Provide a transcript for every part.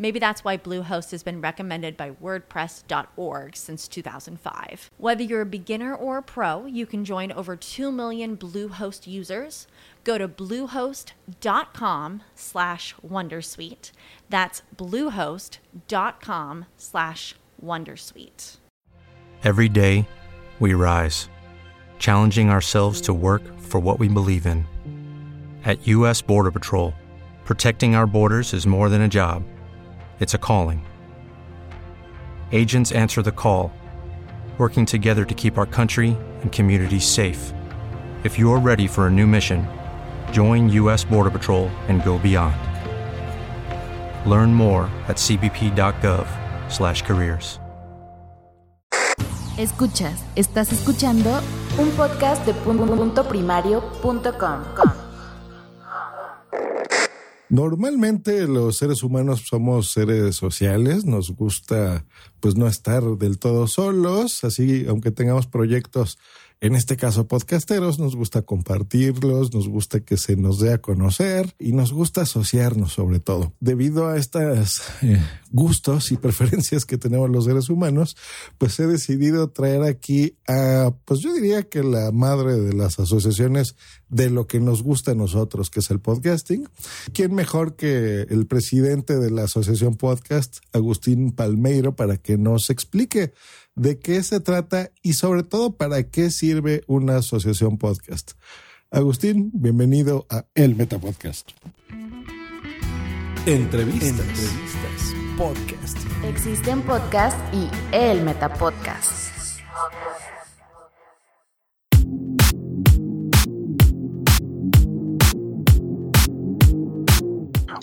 Maybe that's why Bluehost has been recommended by WordPress.org since 2005. Whether you're a beginner or a pro, you can join over 2 million Bluehost users. Go to bluehost.com slash wondersuite. That's bluehost.com slash wondersuite. Every day, we rise, challenging ourselves to work for what we believe in. At U.S. Border Patrol, protecting our borders is more than a job, it's a calling. Agents answer the call, working together to keep our country and communities safe. If you're ready for a new mission, join U.S. Border Patrol and go beyond. Learn more at cbp.gov/careers. Escuchas, estás escuchando un podcast de punto primario.com. Normalmente los seres humanos somos seres sociales, nos gusta pues no estar del todo solos, así aunque tengamos proyectos en este caso podcasteros, nos gusta compartirlos, nos gusta que se nos dé a conocer y nos gusta asociarnos sobre todo. Debido a estos eh, gustos y preferencias que tenemos los seres humanos, pues he decidido traer aquí a, pues yo diría que la madre de las asociaciones de lo que nos gusta a nosotros, que es el podcasting. ¿Quién mejor que el presidente de la Asociación Podcast, Agustín Palmeiro, para que nos explique de qué se trata y sobre todo para qué sirve una asociación podcast. Agustín, bienvenido a El Meta Podcast. Entrevistas. Entrevistas. Podcast. Existen podcast y El Meta Podcast.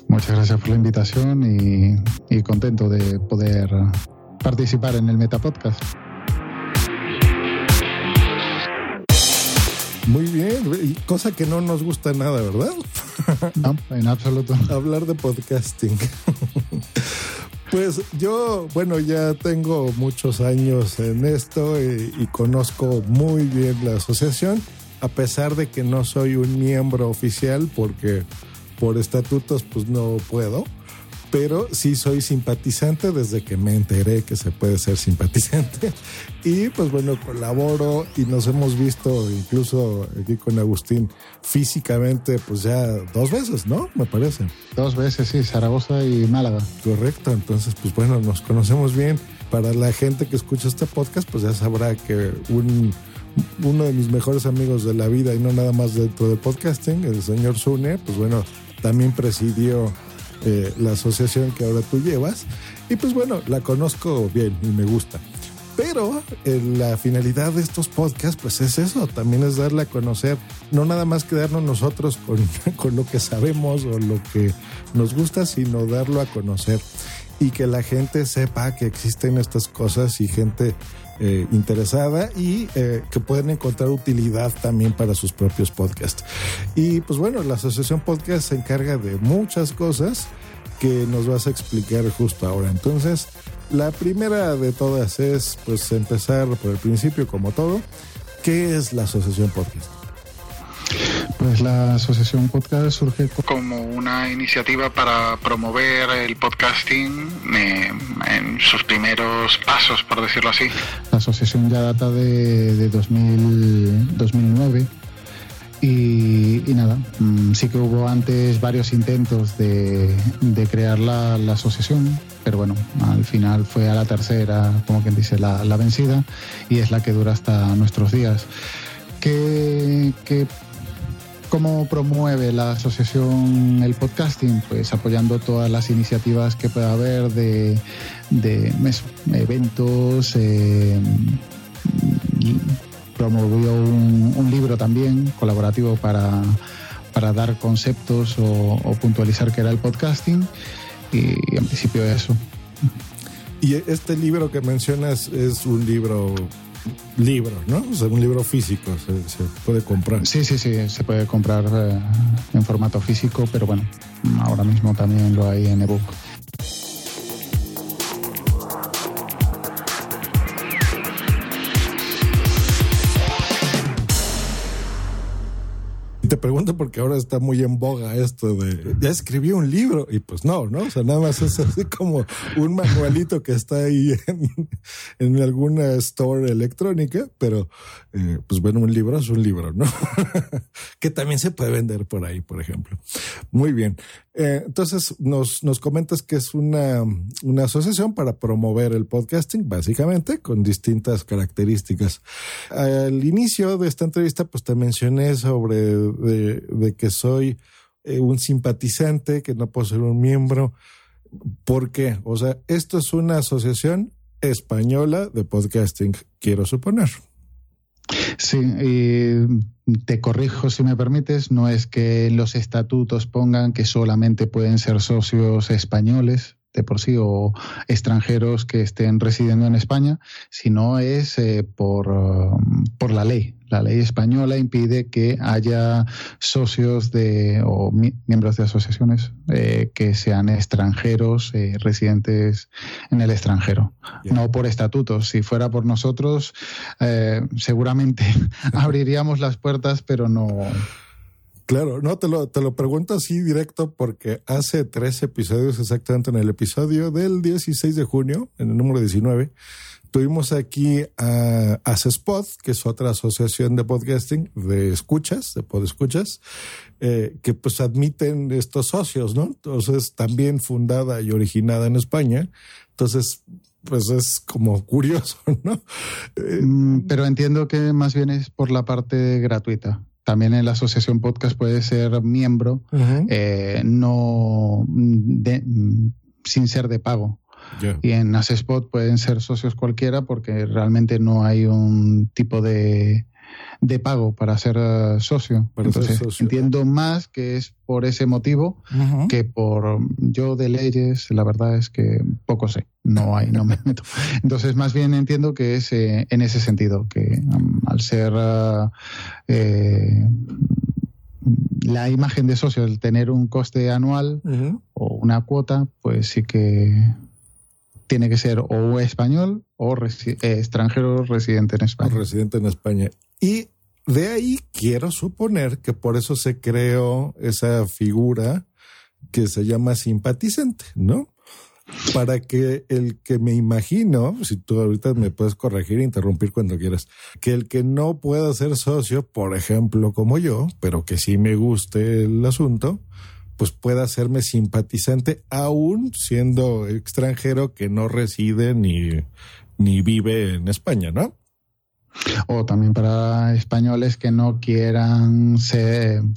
Muchas gracias por la invitación y, y contento de poder participar en el Metapodcast. Muy bien, cosa que no nos gusta nada, ¿verdad? No, en absoluto. Hablar de podcasting. Pues yo, bueno, ya tengo muchos años en esto y, y, conozco muy bien la asociación, a pesar de que no soy un miembro oficial porque por estatutos pues no puedo pero sí soy simpatizante desde que me enteré que se puede ser simpatizante. Y pues bueno, colaboro y nos hemos visto incluso aquí con Agustín físicamente pues ya dos veces, ¿no? Me parece. Dos veces, sí, Zaragoza y Málaga. Correcto, entonces pues bueno, nos conocemos bien. Para la gente que escucha este podcast pues ya sabrá que un uno de mis mejores amigos de la vida y no nada más dentro del podcasting, el señor Sune, pues bueno, también presidió eh, la asociación que ahora tú llevas. Y pues bueno, la conozco bien y me gusta. Pero eh, la finalidad de estos podcasts, pues es eso, también es darle a conocer, no nada más quedarnos nosotros con, con lo que sabemos o lo que nos gusta, sino darlo a conocer y que la gente sepa que existen estas cosas y gente eh, interesada y eh, que pueden encontrar utilidad también para sus propios podcasts. Y pues bueno, la Asociación Podcast se encarga de muchas cosas que nos vas a explicar justo ahora. Entonces, la primera de todas es pues empezar por el principio como todo. ¿Qué es la Asociación Podcast? Pues la Asociación Podcast surge como una iniciativa para promover el podcasting eh, en sus primeros pasos, por decirlo así. La asociación ya data de, de 2000, 2009 y, y, nada, mm, sí que hubo antes varios intentos de, de crear la, la, asociación, pero bueno, al final fue a la tercera, como quien dice, la, la vencida y es la que dura hasta nuestros días. ¿Qué, qué ¿Cómo promueve la asociación el podcasting? Pues apoyando todas las iniciativas que pueda haber de, de eventos, eh, promovió un, libro también colaborativo para, para dar conceptos o, puntualizar qué era el podcasting y en principio eso. Y este libro que mencionas es un libro libro, ¿no? O sea, un libro físico, se, puede comprar. Sí, sí, sí, se puede comprar eh, en formato físico, pero bueno, ahora mismo también lo hay en ebook. Te pregunto porque ahora está muy en boga esto de, ya escribí un libro y pues no, ¿no? O sea, nada más es así como un manualito que está ahí en, alguna store electrónica, pero eh, pues bueno, un libro es un libro, ¿no? que también se puede vender por ahí, por ejemplo. Muy bien. Eh, entonces, nos, nos comentas que es una, una asociación para promover el podcasting, básicamente, con distintas características. Al inicio de esta entrevista, pues te mencioné sobre de, que soy eh, un simpatizante, que no puedo ser un miembro. ¿Por qué? O sea, esto es una asociación española de podcasting, quiero suponer. Sí, te corrijo si me permites, no es que los estatutos pongan que solamente pueden ser socios españoles, de por sí o extranjeros que estén residiendo en España, sino es eh, por, um, por la ley. La ley española impide que haya socios de o miembros de asociaciones eh, que sean extranjeros eh, residentes en el extranjero, no por estatutos. Si fuera por nosotros, seguramente abriríamos las puertas, pero no Claro, no, te lo, te lo pregunto así directo porque hace tres episodios, exactamente en el episodio del 16 de junio, en el número 19, tuvimos aquí a Spot, que es otra asociación de podcasting, de escuchas, de podescuchas, eh, que pues admiten estos socios, ¿no? Entonces, también fundada y originada en España. Entonces, pues es como curioso, ¿no? Mm, pero entiendo que más bien es por la parte gratuita también en la asociación podcast puede ser miembro, eh, no sin ser de pago. Y en Asespot pueden ser socios cualquiera porque realmente no hay un tipo de, de pago para ser eh, socio. Entonces, entiendo más que es por ese motivo que por yo de leyes, la verdad es que poco sé, no hay, no me meto. Entonces, más bien entiendo que es eh, en ese sentido, que um, al ser eh, la imagen de socio, el tener un coste anual o una cuota, pues sí que tiene que ser o español o extranjero residente en España. residente en España. Y de ahí quiero suponer que por eso se creó esa figura que se llama simpatizante, ¿no? Para que el que me imagino, si tú ahorita me puedes corregir e interrumpir cuando quieras, que el que no pueda ser socio, por ejemplo, como yo, pero que sí me guste el asunto, pues pueda hacerme simpatizante aún siendo extranjero que no reside ni, ni vive en España, ¿no? o también para españoles que no quieran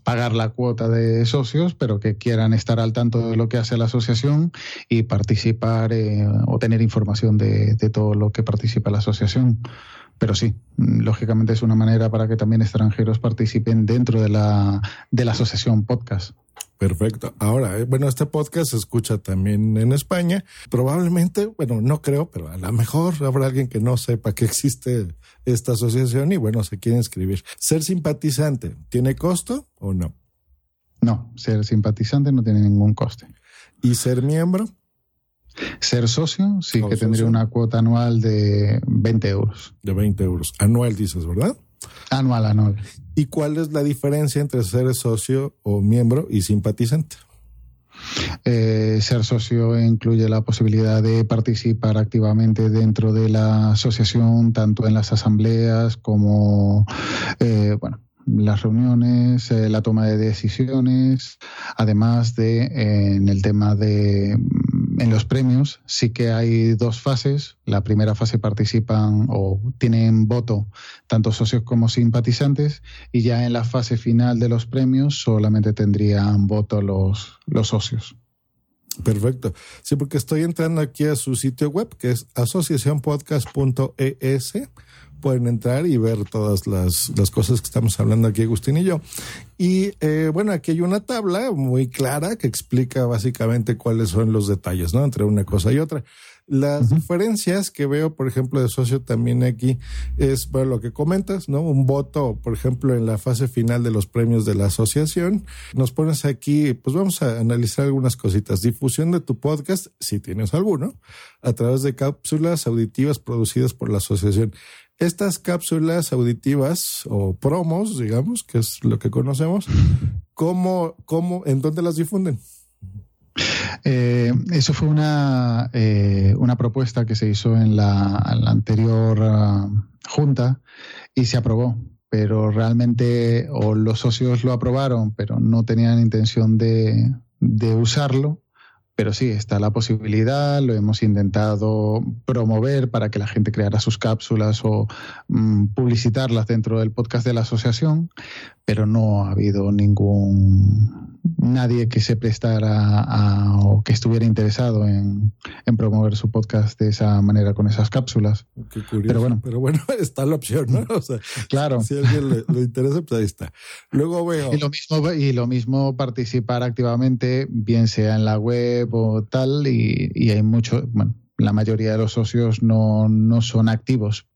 pagar la cuota de socios, pero que quieran estar al tanto de lo que hace la asociación y participar eh, o tener información de, todo lo que participa la asociación. Pero sí, lógicamente es una manera para que también extranjeros participen dentro de la, de la asociación podcast. Perfecto. Ahora, eh, bueno, este podcast se escucha también en España. Probablemente, bueno, no creo, pero a lo mejor habrá alguien que no sepa que existe esta asociación y bueno, se quiere inscribir. ¿Ser simpatizante tiene costo o no? No, ser simpatizante no tiene ningún coste. ¿Y ser miembro? Ser socio, sí que tendría una cuota anual de 20 euros. De 20 euros. Anual dices, ¿verdad? Anual, anual. ¿Y cuál es la diferencia entre ser socio o miembro y simpatizante? Eh, ser socio incluye la posibilidad de participar activamente dentro de la asociación, tanto en las asambleas como, eh, bueno, las reuniones, eh, la toma de decisiones, además de en el tema de en los premios sí que hay dos fases. La primera fase participan o tienen voto tanto socios como simpatizantes y ya en la fase final de los premios solamente tendrían voto los, los socios. Perfecto. Sí, porque estoy entrando aquí a su sitio web que es asociacionpodcast.es pueden entrar y ver todas las, las, cosas que estamos hablando aquí, Agustín y yo. Y eh, bueno, aquí hay una tabla muy clara que explica básicamente cuáles son los detalles, ¿no? Entre una cosa y otra. Las diferencias que veo, por ejemplo, de socio también aquí es bueno, lo que comentas, ¿no? Un voto, por ejemplo, en la fase final de los premios de la asociación. Nos pones aquí, pues vamos a analizar algunas cositas. Difusión de tu podcast, si tienes alguno, a través de cápsulas auditivas producidas por la asociación. Estas cápsulas auditivas o promos, digamos, que es lo que conocemos, ¿cómo, cómo, en dónde las difunden? Eh, eso fue una, eh, una propuesta que se hizo en la, anterior uh, junta y se aprobó, pero realmente o los socios lo aprobaron, pero no tenían intención de, de usarlo pero sí, está la posibilidad, lo hemos intentado promover para que la gente creara sus cápsulas o mm, publicitarlas dentro del podcast de la asociación, pero no ha habido ningún nadie que se prestara a, o que estuviera interesado en, promover su podcast de esa manera con esas cápsulas. Qué curioso. Pero bueno, pero bueno está la opción, ¿no? O sea, claro. Si a alguien le, interesa, pues ahí está. Luego veo. Y lo mismo, y lo mismo participar activamente, bien sea en la web o tal, y, y hay mucho, bueno, la mayoría de los socios no, no son activos.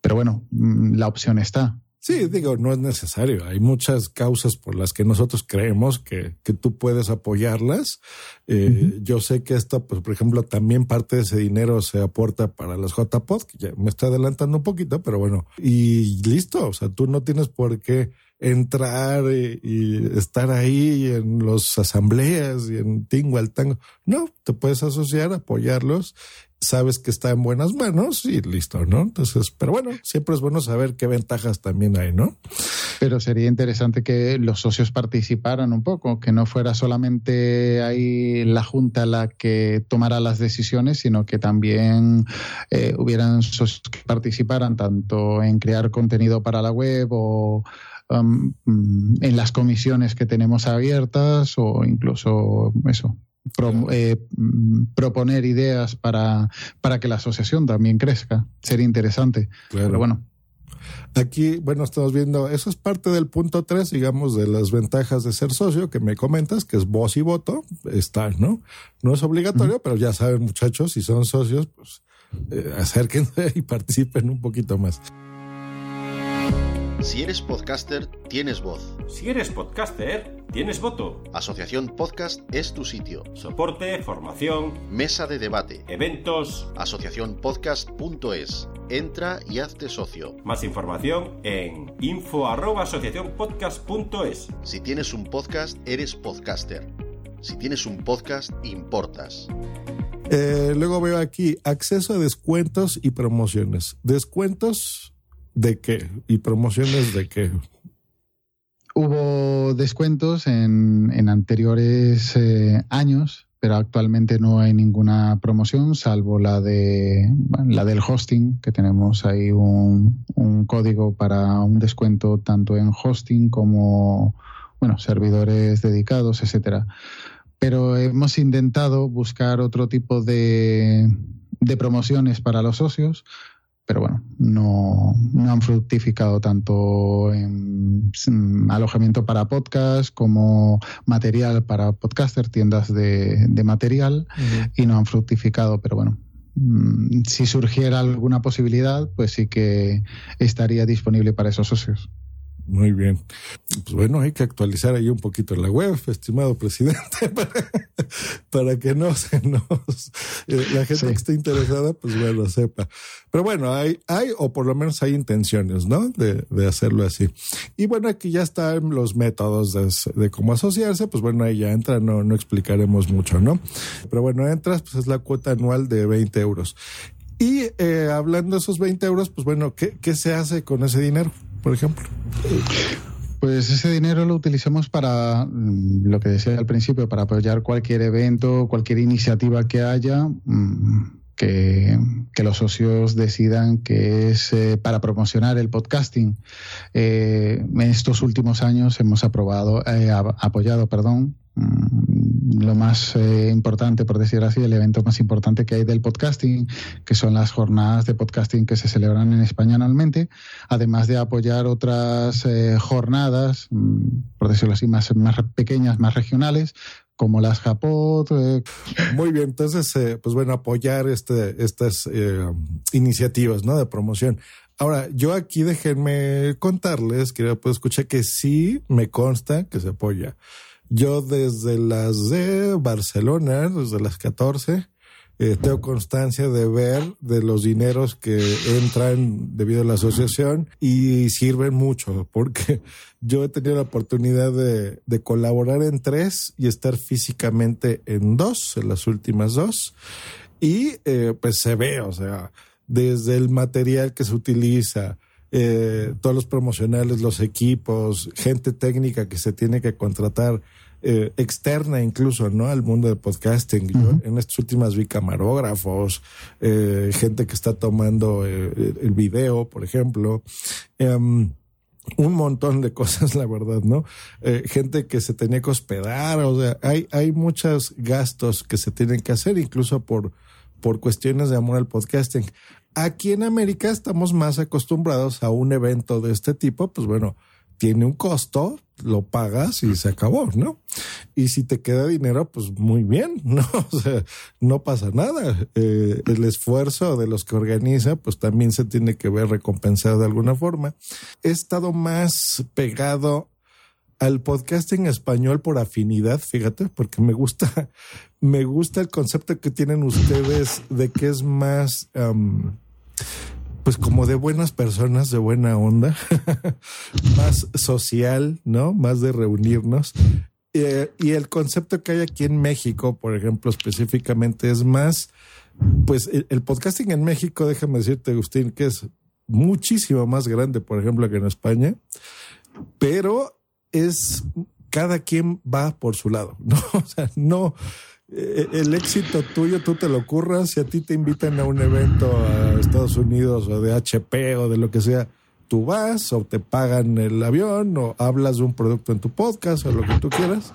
Pero bueno, mm, la opción está. Sí, digo, no es necesario. Hay muchas causas por las que nosotros creemos que, que tú puedes apoyarlas. Eh, Yo sé que esto, pues, por ejemplo, también parte de ese dinero se aporta para las JPod, que ya me estoy adelantando un poquito, pero bueno, y listo. O sea, tú no tienes por qué entrar y, estar ahí en las asambleas y en Tingo al Tango. No, te puedes asociar, apoyarlos sabes que está en buenas manos y listo, ¿no? Entonces, pero bueno, siempre es bueno saber qué ventajas también hay, ¿no? Pero sería interesante que los socios participaran un poco, que no fuera solamente ahí la Junta la que tomara las decisiones, sino que también eh, hubieran socios que participaran tanto en crear contenido para la web o um, en las comisiones que tenemos abiertas o incluso eso, eh, mm, proponer ideas para, para que la asociación también crezca. Sería interesante. Pero bueno. Aquí, bueno, estamos viendo, eso es parte del punto 3, digamos, de las ventajas de ser socio, que me comentas, que es voz y voto, está, ¿no? No es obligatorio, pero ya saben, muchachos, si son socios, pues eh, acérquense y participen un poquito más. Si eres podcaster, tienes voz. Si eres podcaster, tienes voto. Asociación Podcast es tu sitio. Soporte, formación, mesa de debate, eventos. Asociacionpodcast.es. Entra y hazte socio. Más información en info@asociacionpodcast.es. Si tienes un podcast, eres podcaster. Si tienes un podcast, importas. Eh, luego veo aquí acceso a descuentos y promociones. Descuentos ¿De qué? ¿Y promociones de qué? Hubo descuentos en, en anteriores eh, años, pero actualmente no hay ninguna promoción, salvo la de la del hosting, que tenemos ahí un, un código para un descuento tanto en hosting como bueno, servidores dedicados, etcétera. Pero hemos intentado buscar otro tipo de, de promociones para los socios pero bueno, no, no, han fructificado tanto en, alojamiento para podcast como material para podcaster, tiendas de, de material, y no han fructificado, pero bueno. Mm, si surgiera alguna posibilidad, pues sí que estaría disponible para esos socios. Muy bien. Pues bueno, hay que actualizar ahí un poquito la web, estimado presidente, para, que no se nos, eh, la gente que esté interesada, pues bueno, sepa. Pero bueno, hay, hay, o por lo menos hay intenciones, ¿no? De, de hacerlo así. Y bueno, aquí ya están los métodos de, de, cómo asociarse, pues bueno, ahí ya entra, no, no explicaremos mucho, ¿no? Pero bueno, entras, pues es la cuota anual de 20 euros. Y eh, hablando de esos 20 euros, pues bueno, ¿qué, ¿qué se hace con ese dinero? Por ejemplo? Pues ese dinero lo utilizamos para, mm, lo que decía al principio, para apoyar cualquier evento, cualquier iniciativa que haya. Mm, que, los socios decidan que es eh, para promocionar el podcasting. Eh, en estos últimos años hemos aprobado, eh, apoyado, perdón, lo más importante, por decir así, el evento más importante que hay del podcasting, que son las jornadas de podcasting que se celebran en España anualmente, además de apoyar otras jornadas, mm, por decirlo así, más, más pequeñas, más regionales, como las Japot. Eh. Muy bien, entonces, eh, pues bueno, apoyar este, estas eh, iniciativas ¿no? de promoción. Ahora, yo aquí déjenme contarles, que pues escuché que sí me consta que se apoya. Yo desde las de Barcelona, desde las 14, eh, tengo constancia de ver de los dineros que entran debido a la asociación y sirven mucho porque yo he tenido la oportunidad de, de colaborar en tres y estar físicamente en dos, en las últimas dos. Y eh, pues se ve, o sea, desde el material que se utiliza, eh, todos los promocionales, los equipos, gente técnica que se tiene que contratar eh, externa incluso, ¿no? Al mundo de podcasting. en estas últimas vi camarógrafos, eh, gente que está tomando eh, el video, por ejemplo. Em, un montón de cosas, la verdad, ¿no? gente que se tenía que hospedar, o sea, hay, hay muchos gastos que se tienen que hacer, incluso por, por cuestiones de amor al podcasting. Aquí en América estamos más acostumbrados a un evento de este tipo, pues bueno, tiene un costo, lo pagas y se acabó, ¿no? Y si te queda dinero, pues muy bien, ¿no? O sea, no pasa nada. Eh, el esfuerzo de los que organiza, pues también se tiene que ver recompensado de alguna forma. He estado más pegado al podcasting español por afinidad, fíjate, porque me gusta, me gusta el concepto que tienen ustedes de que es más pues como de buenas personas, de buena onda, más social, ¿no? Más de reunirnos. Eh, y el concepto que hay aquí en México, por ejemplo, específicamente, es más, pues el, podcasting en México, déjame decirte, Agustín, que es muchísimo más grande, por ejemplo, que en España, pero es cada quien va por su lado, ¿no? O sea, no, el éxito tuyo, tú te lo ocurras, si a ti te invitan a un evento a Estados Unidos o de HP o de lo que sea, tú vas o te pagan el avión o hablas de un producto en tu podcast o lo que tú quieras,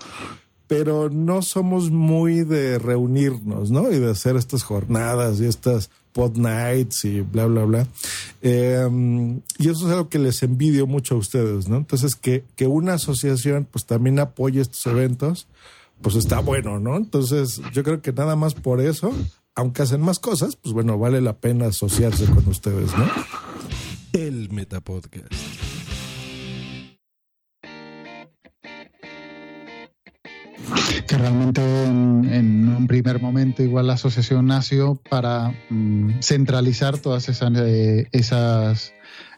pero no somos muy de reunirnos, ¿no? Y de hacer estas jornadas y estas pod nights y bla, bla, bla. Em, y eso es algo que les envidio mucho a ustedes, ¿no? Entonces, que, que una asociación pues también apoye estos eventos pues está bueno, ¿no? Entonces, yo creo que nada más por eso, aunque hacen más cosas, pues bueno, vale la pena asociarse con ustedes, ¿no? El Metapodcast. que realmente en, un primer momento igual la asociación nació para mm, centralizar todas esas, eh, esas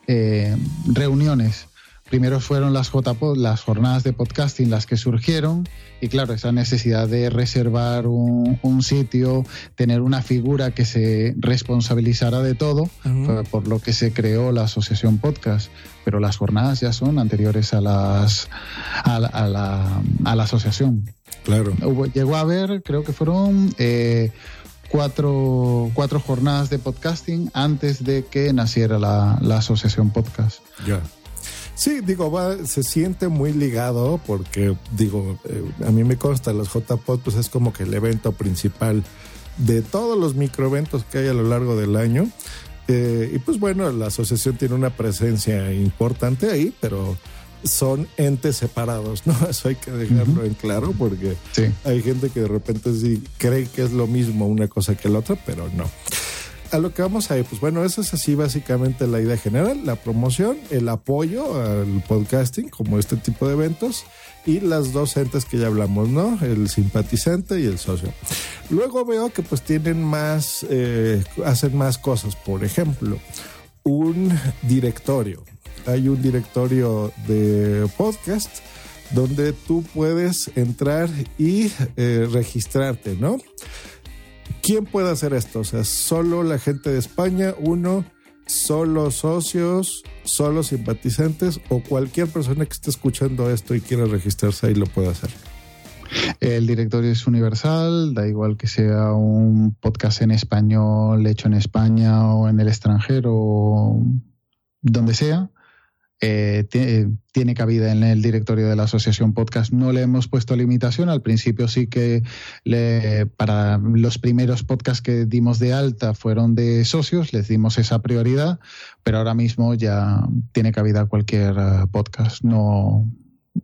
eh, reuniones primero fueron las JPod, las jornadas de podcasting, las que surgieron, y claro, esa necesidad de reservar un, sitio, tener una figura que se responsabilizara de todo, por lo que se creó la asociación podcast. Pero las jornadas ya son anteriores a las a la, asociación. Claro. llegó a haber, creo que fueron eh, cuatro, cuatro jornadas de podcasting antes de que naciera la, asociación podcast. Ya. Sí, digo, va, se siente muy ligado porque, digo, eh, a mí me consta, los JPod pues es como que el evento principal de todos los microeventos que hay a lo largo del año. Eh, y pues bueno, la asociación tiene una presencia importante ahí, pero son entes separados, ¿no? Eso hay que dejarlo en claro porque hay gente que de repente sí cree que es lo mismo una cosa que la otra, pero no a lo que vamos a ir, pues bueno, eso es así básicamente la idea general, la promoción, el apoyo al podcasting como este tipo de eventos y las dos entes que ya hablamos, ¿no? El simpatizante y el socio. Luego veo que pues tienen más, eh, hacen más cosas, por ejemplo, un directorio. Hay un directorio de podcast donde tú puedes entrar y eh, registrarte, ¿no? ¿Quién puede hacer esto? O sea, solo la gente de España, uno, solo socios, solo simpatizantes o cualquier persona que esté escuchando esto y quiera registrarse ahí lo puede hacer. El directorio es universal, da igual que sea un podcast en español hecho en España o en el extranjero, donde sea. Eh, tiene cabida en el directorio de la asociación podcast. No le hemos puesto limitación. Al principio sí que le, para los primeros podcasts que dimos de alta fueron de socios, les dimos esa prioridad, pero ahora mismo ya tiene cabida cualquier eh, podcast. No,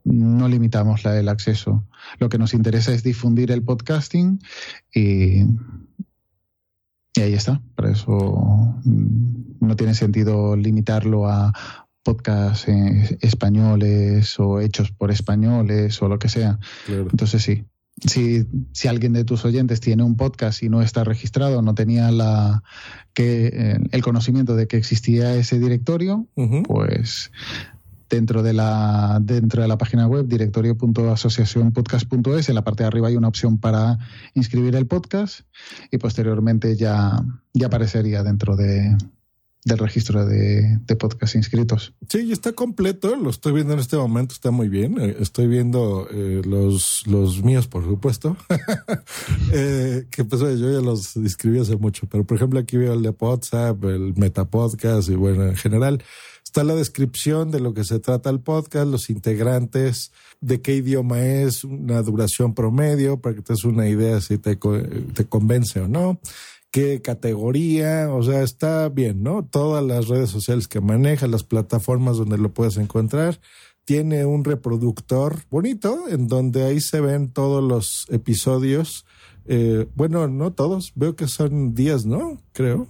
no limitamos la, el acceso. Lo que nos interesa es difundir el podcasting y, y ahí está. Por eso mm, no tiene sentido limitarlo a podcasts eh, españoles o hechos por españoles o lo que sea. Entonces sí. Si, si, alguien de tus oyentes tiene un podcast y no está registrado, no tenía la que eh, el conocimiento de que existía ese directorio, pues dentro de la dentro de la página web directorio.asociacionpodcast.es en la parte de arriba hay una opción para inscribir el podcast y posteriormente ya ya aparecería dentro de del registro de, podcast inscritos. Sí, está completo, lo estoy viendo en este momento, está muy bien. Eh, estoy viendo eh, los, los míos, por supuesto, eh, que pues yo ya los inscribí hace mucho, pero por ejemplo aquí veo el de WhatsApp, el Metapodcast y bueno, en general está la descripción de lo que se trata el podcast, los integrantes, de qué idioma es, una duración promedio, para que te des una idea si te, te convence o no qué categoría, o sea, está bien, ¿no? Todas las redes sociales que maneja, las plataformas donde lo puedes encontrar. Tiene un reproductor bonito en donde ahí se ven todos los episodios. Eh, bueno, no todos, veo que son días, ¿no? Creo.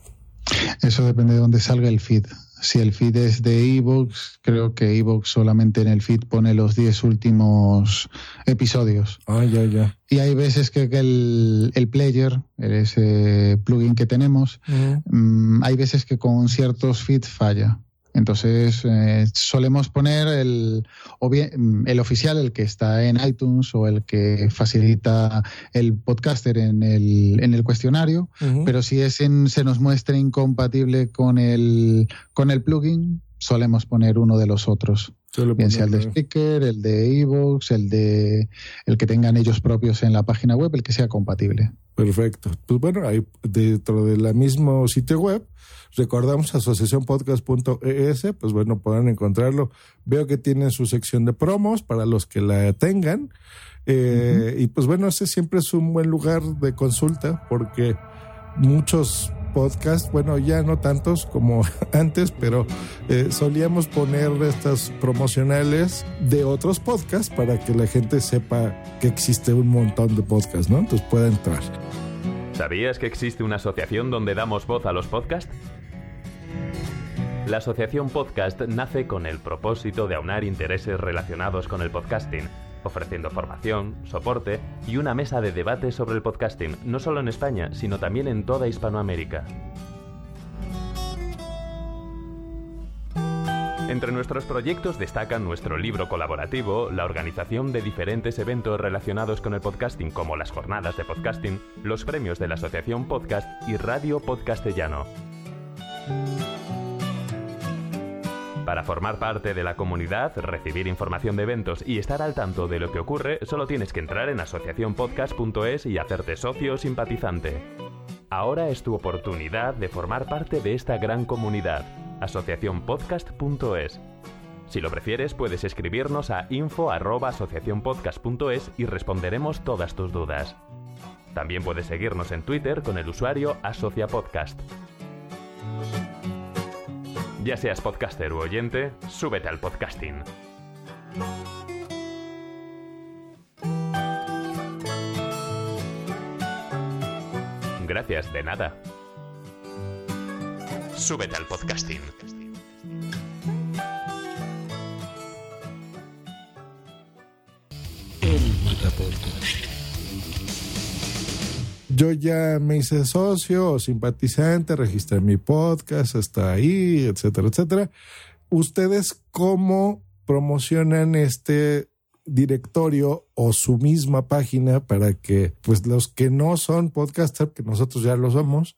Eso depende de dónde salga el feed. Si el feed es de Evox, creo que Evox solamente en el feed pone los 10 últimos episodios. Ah, ya, ya. Y hay veces que el, el player, ese plugin que tenemos, mm, hay veces que con ciertos feeds falla. Entonces, eh, solemos poner el, o bien, el oficial, el que está en iTunes o el que facilita el podcaster en el, en el cuestionario, pero si es en, se nos muestra incompatible con el, con el plugin, solemos poner uno de los otros. Bien sea el de Speaker, el de Evox, el de el que tengan ellos propios en la página web, el que sea compatible. Perfecto. Pues bueno, ahí dentro del mismo sitio web, recordamos asociacionpodcast.es, pues bueno, podrán encontrarlo. Veo que tienen su sección de promos para los que la tengan. Eh, y pues bueno, ese siempre es un buen lugar de consulta porque muchos podcast, bueno, ya no tantos como antes, pero eh, solíamos poner estas promocionales de otros podcasts para que la gente sepa que existe un montón de podcasts, ¿no? Entonces pueda entrar. ¿Sabías que existe una asociación donde damos voz a los podcasts? La asociación Podcast nace con el propósito de aunar intereses relacionados con el podcasting ofreciendo formación, soporte y una mesa de debate sobre el podcasting, no solo en España, sino también en toda Hispanoamérica. Entre nuestros proyectos destacan nuestro libro colaborativo, la organización de diferentes eventos relacionados con el podcasting como las jornadas de podcasting, los premios de la Asociación Podcast y Radio Podcastellano. Para formar parte de la comunidad, recibir información de eventos y estar al tanto de lo que ocurre, solo tienes que entrar en asociacionpodcast.es y hacerte socio o simpatizante. Ahora es tu oportunidad de formar parte de esta gran comunidad. asociacionpodcast.es. Si lo prefieres, puedes escribirnos a info@asociacionpodcast.es y responderemos todas tus dudas. También puedes seguirnos en Twitter con el usuario AsociaPodcast. Ya seas podcaster u oyente, súbete al podcasting. Gracias, de nada. Súbete al podcasting. Yo ya me hice socio o simpatizante, registré mi podcast, está ahí, etcétera, etcétera. ¿Ustedes cómo promocionan este directorio o su misma página para que pues los que no son podcasters, que nosotros ya lo somos,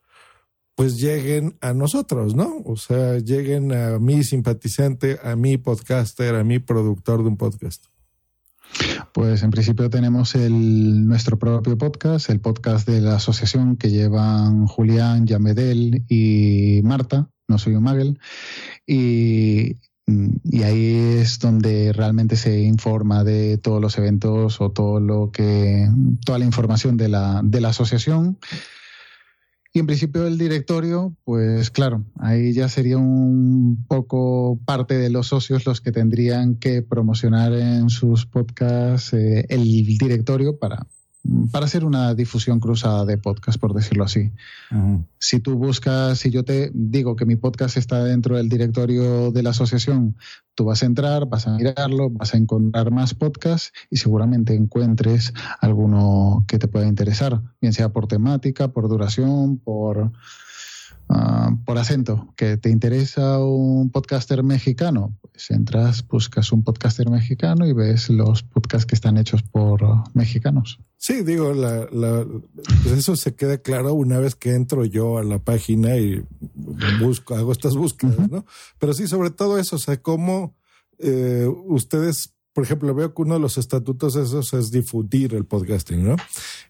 pues lleguen a nosotros, ¿no? O sea, lleguen a mi simpatizante, a mi podcaster, a mi productor de un podcast. Pues en principio tenemos el, nuestro propio podcast, el podcast de la asociación que llevan Julián, Yamedel y Marta, no soy un Magel, y, y ahí es donde realmente se informa de todos los eventos o todo lo que, toda la información de la, de la asociación. Y en principio el directorio, pues claro, ahí ya sería un poco parte de los socios los que tendrían que promocionar en sus podcasts eh, el directorio para, para hacer una difusión cruzada de podcast, por decirlo así. Si tú buscas, si yo te digo que mi podcast está dentro del directorio de la asociación, tú vas a entrar, vas a mirarlo, vas a encontrar más podcasts y seguramente encuentres alguno que te pueda interesar, bien sea por temática, por duración, por Ah, por acento, que te interesa un podcaster mexicano, pues entras, buscas un podcaster mexicano y ves los podcasts que están hechos por mexicanos. Sí, digo, la, pues eso se queda claro una vez que entro yo a la página y busco, hago estas búsquedas, ¿no? Pero sí, sobre todo eso, o sea, cómo eh, ustedes, por ejemplo, veo que uno de los estatutos esos es difundir el podcasting, ¿no?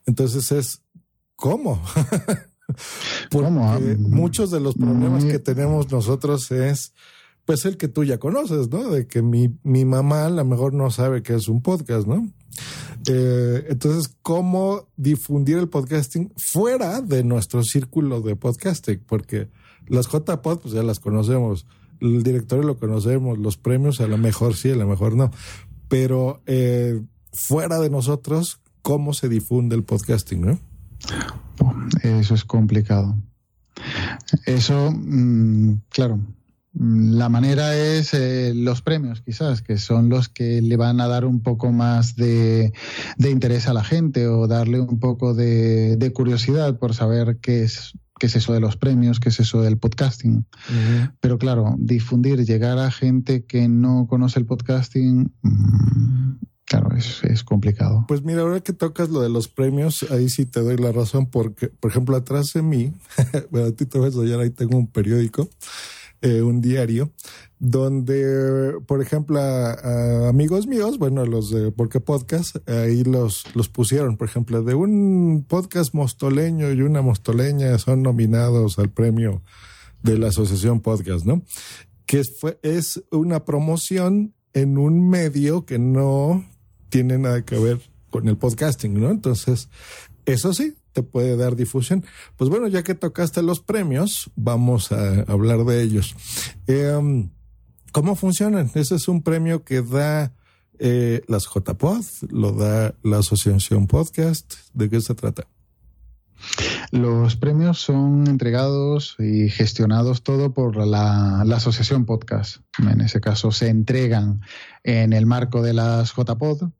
Entonces es, ¿cómo? Porque ah, muchos de los problemas que tenemos nosotros es pues el que tú ya conoces, ¿no? De que mi, mi mamá a lo mejor no sabe que es un podcast, ¿no? Eh, entonces, ¿cómo difundir el podcasting fuera de nuestro círculo de podcasting? Porque las JPod, pues ya las conocemos, el directorio lo conocemos, los premios a lo mejor sí, a lo mejor no, pero eh, fuera de nosotros, ¿cómo se difunde el podcasting, no? Eso es complicado. Eso, mm, claro, la manera es eh, los premios, quizás, que son los que le van a dar un poco más de, interés a la gente o darle un poco de, curiosidad por saber qué es, qué es eso de los premios, qué es eso del podcasting. Pero claro, difundir, llegar a gente que no conoce el podcasting, mm, Claro, es, es, complicado. Pues mira, ahora que tocas lo de los premios, ahí sí te doy la razón, porque, por ejemplo, atrás de mí, bueno, a ti te ves ya ahí tengo un periódico, eh, un diario, donde, por ejemplo, a, amigos míos, bueno, los de Porque Podcast, ahí los, los pusieron, por ejemplo, de un podcast mostoleño y una mostoleña son nominados al premio de la Asociación Podcast, ¿no? Que es una promoción en un medio que no tiene nada que ver con el podcasting, ¿no? Entonces, eso sí, te puede dar difusión. Pues bueno, ya que tocaste los premios, vamos a hablar de ellos. Em, ¿Cómo funcionan? Ese es un premio que da eh, las JPod, lo da la Asociación Podcast. ¿De qué se trata? Los premios son entregados y gestionados todo por la, la, Asociación Podcast. En ese caso se entregan en el marco de las JPod,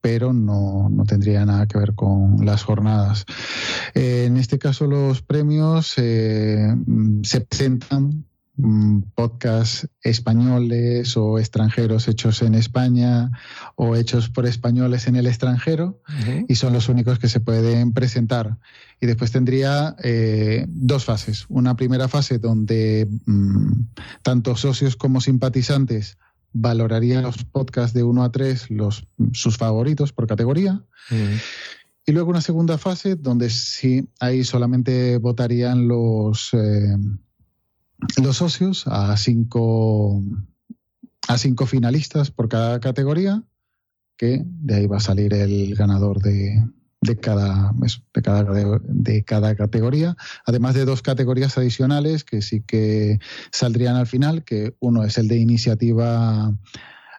pero no, no, tendría nada que ver con las jornadas. Eh, en este caso, los premios eh, se presentan mm, podcasts españoles o extranjeros hechos en España o hechos por españoles en el extranjero y son los únicos que se pueden presentar. Y después tendría eh, dos fases. Una primera fase donde mm, tanto socios como simpatizantes valoraría los podcasts de 1 a 3, los, sus favoritos por categoría. Mm. Y luego una segunda fase donde sí, ahí solamente votarían los, eh, los socios a cinco, a cinco finalistas por cada categoría, que de ahí va a salir el ganador de, de cada, de cada, de cada categoría, además de dos categorías adicionales que sí que saldrían al final, que uno es el de iniciativa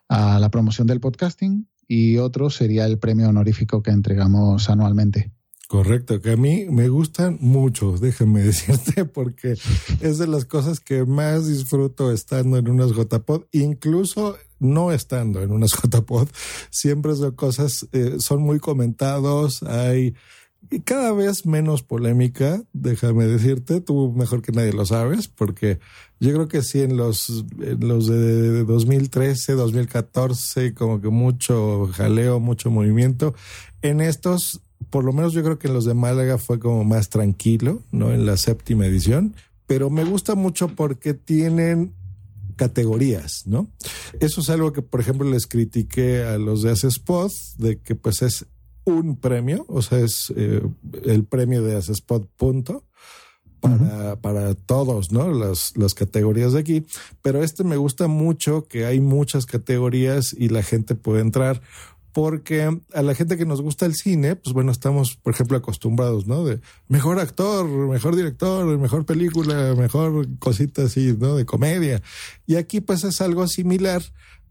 a la promoción del podcasting y otro sería el premio honorífico que entregamos anualmente. Correcto, que a mí me gustan mucho, déjenme decirte, porque es de las cosas que más disfruto estando en unas JPod, incluso no estando en unas JPod. Siempre son cosas, eh, son muy comentados, hay cada vez menos polémica, déjame decirte, tú mejor que nadie lo sabes, porque yo creo que sí en los, en los de 2013, 2014, como que mucho jaleo, mucho movimiento. En estos por lo menos yo creo que en los de Málaga fue como más tranquilo, ¿no? En la séptima edición, pero me gusta mucho porque tienen categorías, ¿no? Eso es algo que, por ejemplo, les critiqué a los de Spot, de que pues es un premio, o sea, es eh, el premio de Spot punto. Para, para todos, ¿no? Las, las categorías de aquí. Pero este me gusta mucho que hay muchas categorías y la gente puede entrar porque a la gente que nos gusta el cine, pues bueno, estamos, por ejemplo, acostumbrados, ¿no? De mejor actor, mejor director, mejor película, mejor cosita así, ¿no? De comedia. Y aquí pues es algo similar,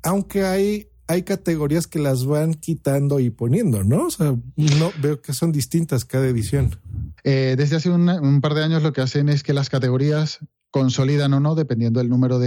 aunque hay hay categorías que las van quitando y poniendo, ¿no? O sea, no veo que son distintas cada edición. Eh, desde hace un, un par de años lo que hacen es que las categorías consolidan o no dependiendo del número de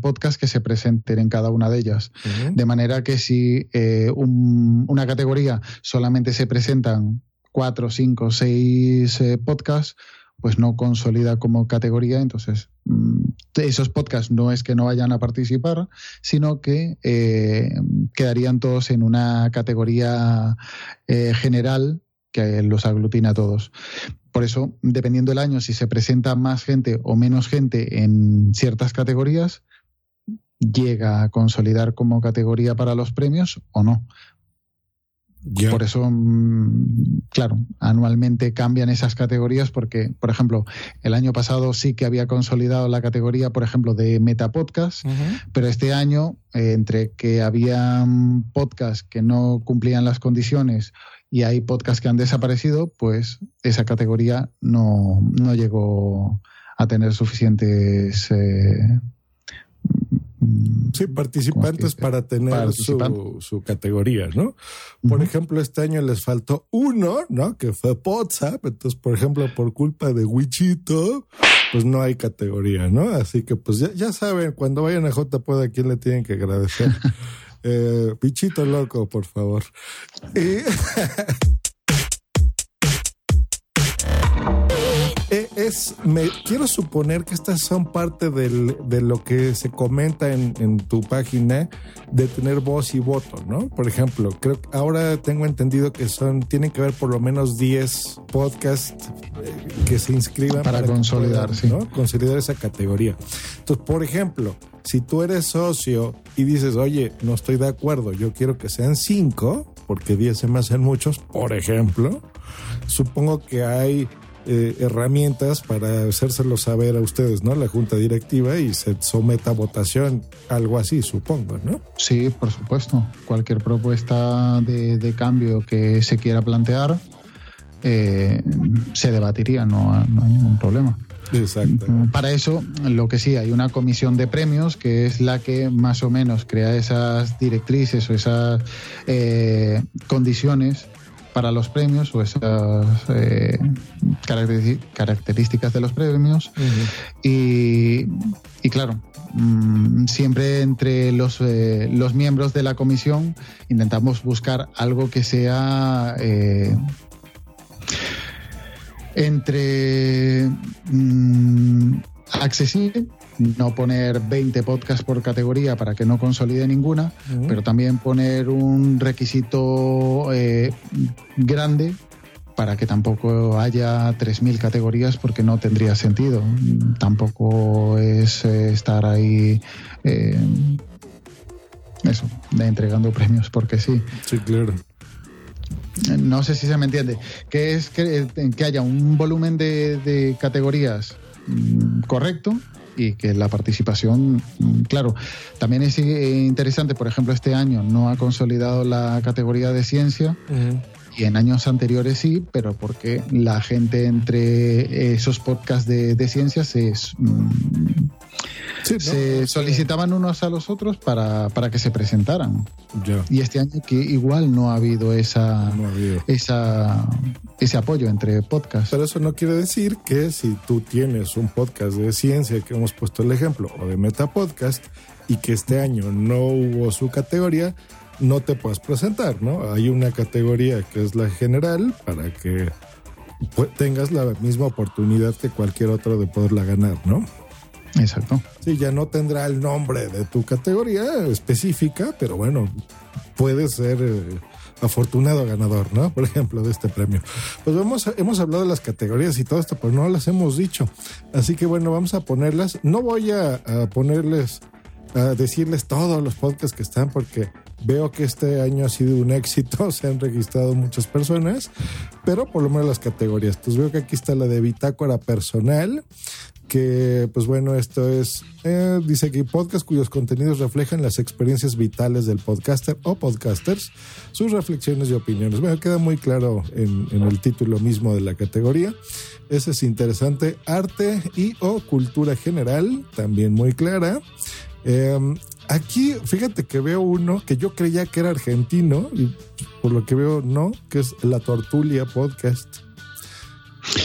Podcast que se presenten en cada una de ellas. Uh -huh. De manera que si eh, un, una categoría solamente se presentan cuatro, cinco, seis eh, podcasts, pues no consolida como categoría. Entonces, mmm, esos podcasts no es que no vayan a participar, sino que eh, quedarían todos en una categoría eh, general que los aglutina a todos. Por eso, dependiendo del año, si se presenta más gente o menos gente en ciertas categorías, llega a consolidar como categoría para los premios o no. Yeah. Por eso, mm, claro, anualmente cambian esas categorías porque, por ejemplo, el año pasado sí que había consolidado la categoría, por ejemplo, de Metapodcast, uh -huh. pero este año, eh, entre que había podcasts que no cumplían las condiciones y hay podcasts que han desaparecido, pues esa categoría no, no llegó a tener suficientes... Eh, Sí, participantes para tener su, su, categoría, ¿no? Por uh -huh. ejemplo, este año les faltó uno, ¿no? Que fue WhatsApp. Entonces, por ejemplo, por culpa de Wichito, pues no hay categoría, ¿no? Así que, pues ya, ya saben, cuando vayan a JPod, ¿a quién le tienen que agradecer? eh, Pichito loco, por favor. Y... es, me quiero suponer que estas son parte del, de lo que se comenta en, en, tu página de tener voz y voto, ¿no? Por ejemplo, creo que ahora tengo entendido que son, tienen que haber por lo menos 10 podcasts que se inscriban para, para consolidar, sí. ¿no? Consolidar esa categoría. Entonces, por ejemplo, si tú eres socio y dices, oye, no estoy de acuerdo, yo quiero que sean 5, porque 10 se me hacen muchos, por ejemplo, supongo que hay eh, herramientas para hacérselo saber a ustedes, ¿no? La junta directiva y se someta a votación, algo así, supongo, ¿no? Sí, por supuesto. Cualquier propuesta de, de cambio que se quiera plantear eh, se debatiría, no, no hay ningún problema. Exacto. Para eso, lo que sí, hay una comisión de premios que es la que más o menos crea esas directrices o esas eh, condiciones para los premios o esas eh, características de los premios. y, y, claro, mm, siempre entre los, eh, los miembros de la comisión intentamos buscar algo que sea eh, entre mm, accesible no poner 20 podcasts por categoría para que no consolide ninguna, pero también poner un requisito eh, grande para que tampoco haya 3.000 categorías porque no tendría sentido. Tampoco es eh, estar ahí... Eh, eso, de entregando premios porque sí. Sí, claro. No sé si se me entiende. Que es que, que haya un volumen de, de categorías mm, correcto, y que la participación, mm, claro, también es interesante, por ejemplo, este año no ha consolidado la categoría de ciencia. Y en años anteriores sí, pero porque la gente entre esos podcasts de, de ciencias se solicitaban unos a los otros para, para que se presentaran. Y este año que igual no ha habido esa, esa ese apoyo entre podcasts. Pero eso no quiere decir que si tú tienes un podcast de ciencia, que hemos puesto el ejemplo, o de meta podcast, y que este año no hubo su categoría, no te puedes presentar, ¿no? Hay una categoría que es la general para que tengas la misma oportunidad que cualquier otro de poderla ganar, ¿no? Exacto. Sí, ya no tendrá el nombre de tu categoría específica, pero bueno, puede ser eh, afortunado ganador, ¿no? Por ejemplo, de este premio. Pues vamos, hemos hablado de las categorías y todo esto, pero no las hemos dicho. Así que bueno, vamos a ponerlas. No voy a, ponerles, a decirles todos los podcasts que están, porque veo que este año ha sido un éxito, se han registrado muchas personas, pero por lo menos las categorías. Pues veo que aquí está la de bitácora personal, que pues bueno, esto es, eh, dice aquí, podcast cuyos contenidos reflejan las experiencias vitales del podcaster o podcasters, sus reflexiones y opiniones. Bueno, queda muy claro en, el título mismo de la categoría. Ese es interesante. Arte y o cultura general, también muy clara. Em, aquí, fíjate que veo uno que yo creía que era argentino y por lo que veo no, que es La Tortulia Podcast.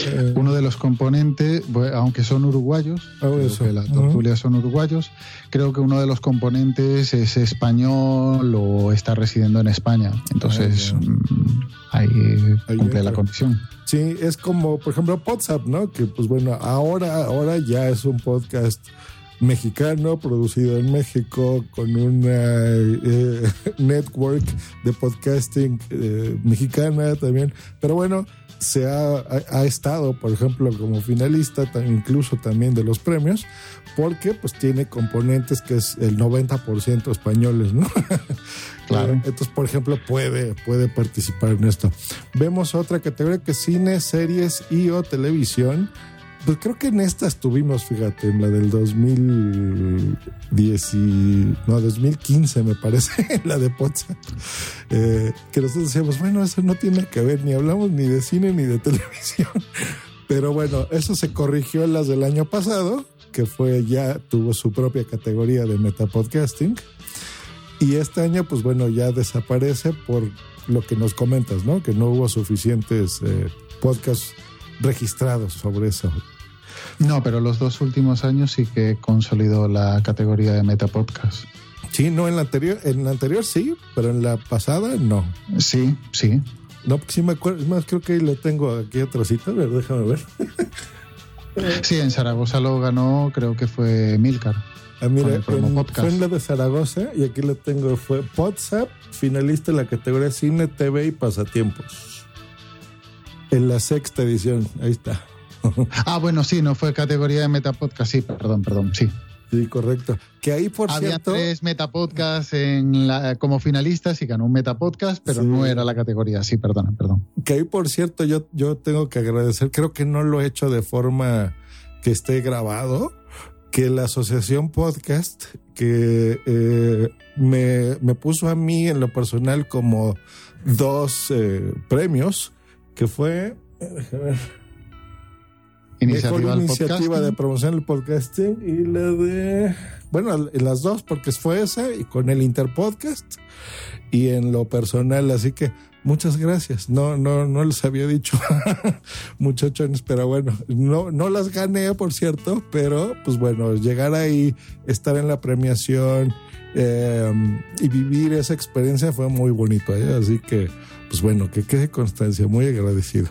Eh, Uno de los componentes, aunque son uruguayos, ah, la tortulia son uruguayos, creo que uno de los componentes es español o está residiendo en España. Entonces, ah, mm, ahí, cumple la condición. Sí, es como, por ejemplo, WhatsApp, ¿no? Que pues bueno, ahora, ahora ya es un podcast mexicano, producido en México, con una eh, network de podcasting eh, mexicana también. Pero bueno, se ha, ha, estado, por ejemplo, como finalista, incluso también de los premios, porque pues tiene componentes que es el 90% españoles, ¿no? Claro. Entonces, por ejemplo, puede, puede participar en esto. Vemos otra categoría que es cine, series y o televisión pues creo que en esta estuvimos, fíjate, en la del 2010 y, no, 2015 me parece, la de Potsdam, eh, que nosotros decíamos, bueno, eso no tiene que ver, ni hablamos ni de cine ni de televisión. Pero bueno, eso se corrigió en las del año pasado, que fue ya, tuvo su propia categoría de metapodcasting. Y este año, pues bueno, ya desaparece por lo que nos comentas, ¿no? Que no hubo suficientes eh, podcasts registrados sobre eso. No, pero los dos últimos años sí que consolidó la categoría de Metapodcast. Sí, no, en la anterior, en la anterior sí, pero en la pasada no. Sí, sí. No, sí me acuerdo, es más, creo que lo tengo aquí atrásito, a ver, déjame ver. sí, en Zaragoza lo ganó, creo que fue Milcar. Ah, mira, fue en la de Zaragoza y aquí lo tengo, fue WhatsApp, finalista en la categoría Cine, TV y Pasatiempos. En la sexta edición, ahí está. ah, bueno, sí, no fue categoría de Metapodcast, sí, perdón, perdón, sí. Sí, correcto. Que ahí, por Había cierto. tres Metapodcasts en la, como finalistas y ganó un Metapodcast, pero no era la categoría. Sí, perdón, perdón. Que ahí, por cierto, yo, yo tengo que agradecer, creo que no lo he hecho de forma que esté grabado, que la asociación podcast que eh, me, me, puso a mí en lo personal como dos eh, premios, que fue. Ver Iniciativa, iniciativa de promoción del podcasting y la de bueno, en las dos, porque fue esa y con el Interpodcast y en lo personal. Así que muchas gracias. No, no, no les había dicho, muchachones, pero bueno, no, no las gané, por cierto, pero pues bueno, llegar ahí, estar en la premiación eh, y vivir esa experiencia fue muy bonito. ¿eh? Así que, pues bueno, que quede constancia, muy agradecido.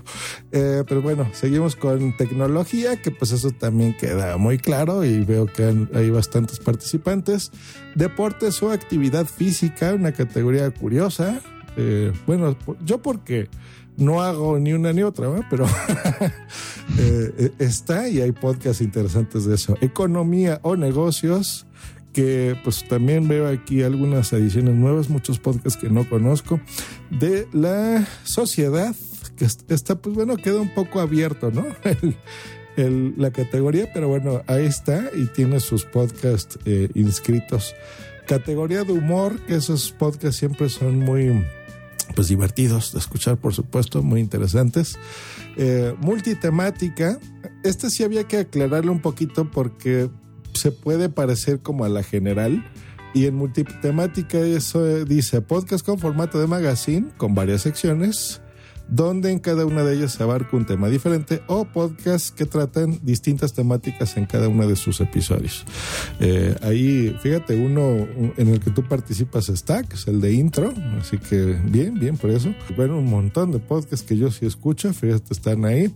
Eh, pero bueno, seguimos con tecnología, que pues eso también queda muy claro y veo que hay bastantes participantes. Deportes o actividad física, una categoría curiosa. Eh, bueno, yo porque no hago ni una ni otra, pero eh, está y hay podcasts interesantes de eso. Economía o negocios, que pues también veo aquí algunas ediciones nuevas, muchos podcasts que no conozco, de la sociedad, que está, pues bueno, queda un poco abierto, ¿no? la categoría, pero bueno, ahí está y tiene sus podcasts eh, inscritos. Categoría de humor, que esos podcasts siempre son muy pues divertidos de escuchar, por supuesto, muy interesantes. Eh, multitemática, este sí había que aclararlo un poquito porque se puede parecer como a la general. Y en multitemática eso dice podcast con formato de magazine con varias secciones donde en cada una de ellas se abarca un tema diferente o podcasts que tratan distintas temáticas en cada uno de sus episodios. Eh, ahí, fíjate, uno en el que tú participas está, que es el de intro, así que bien, bien por eso. Bueno, un montón de podcasts que yo sí escucho, fíjate, están ahí.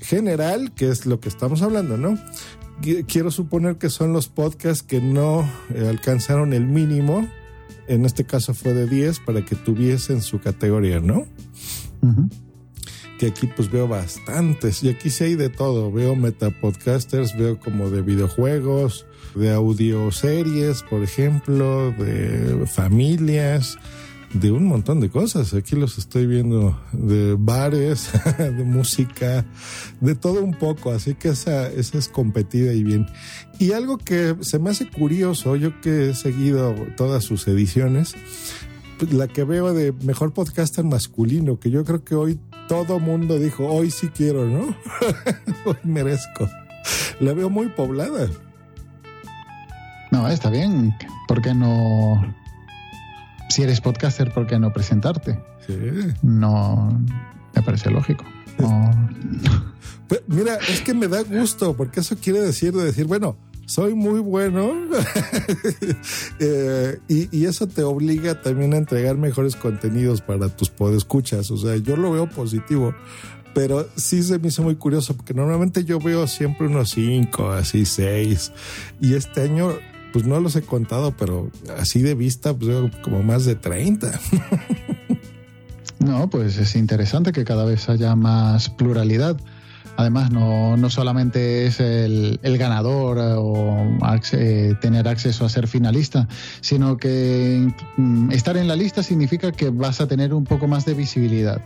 General, que es lo que estamos hablando, ¿no? Quiero suponer que son los podcasts que no eh, alcanzaron el mínimo, en este caso fue de 10, para que tuviesen su categoría, ¿no? Que aquí pues veo bastantes. Y aquí sí hay de todo. Veo metapodcasters, veo como de videojuegos, de audioseries, por ejemplo, de familias, de un montón de cosas. Aquí los estoy viendo de bares, de música, de todo un poco. Así que esa, esa es competida y bien. Y algo que se me hace curioso, yo que he seguido todas sus ediciones, la que veo de mejor podcaster masculino, que yo creo que hoy todo mundo dijo, hoy sí quiero, ¿no? hoy merezco. La veo muy poblada. No, está bien. ¿Por qué no? Si eres podcaster, ¿por qué no presentarte? Sí. No, me parece lógico. Pues, mira, es que me da gusto, porque eso quiere decir de decir, bueno, soy muy bueno eh, y, eso te obliga también a entregar mejores contenidos para tus podescuchas. O sea, yo lo veo positivo, pero sí se me hizo muy curioso porque normalmente yo veo siempre unos cinco, así seis y este año pues no los he contado, pero así de vista pues veo como más de 30. no, pues es interesante que cada vez haya más pluralidad. Además, no, no solamente es el, ganador eh, o eh, tener acceso a ser finalista, sino que mm, estar en la lista significa que vas a tener un poco más de visibilidad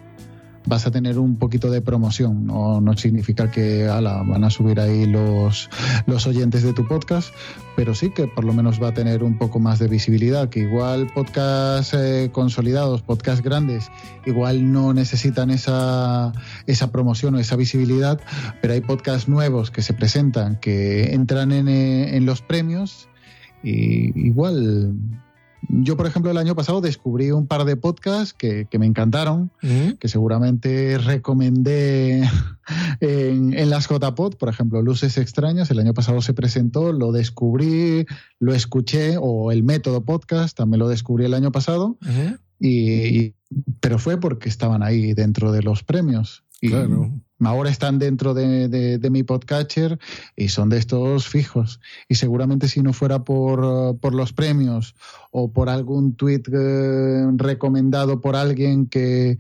vas a tener un poquito de promoción. No, no significa que ala, van a subir ahí los, los oyentes de tu podcast, pero sí que por lo menos va a tener un poco más de visibilidad, que igual podcasts eh, consolidados, podcasts grandes, igual no necesitan esa, esa promoción o esa visibilidad, pero hay podcasts nuevos que se presentan, que entran en, eh, en los premios y igual yo, por ejemplo, el año pasado descubrí un par de podcasts que, me encantaron, que seguramente recomendé en, en las JPod, por ejemplo, Luces Extrañas. El año pasado se presentó, lo descubrí, lo escuché, o el método podcast, también lo descubrí el año pasado. y, pero fue porque estaban ahí dentro de los premios. Y claro. Ahora están dentro de, mi podcatcher y son de estos fijos. Y seguramente si no fuera por, por los premios o por algún tweet eh, recomendado por alguien que,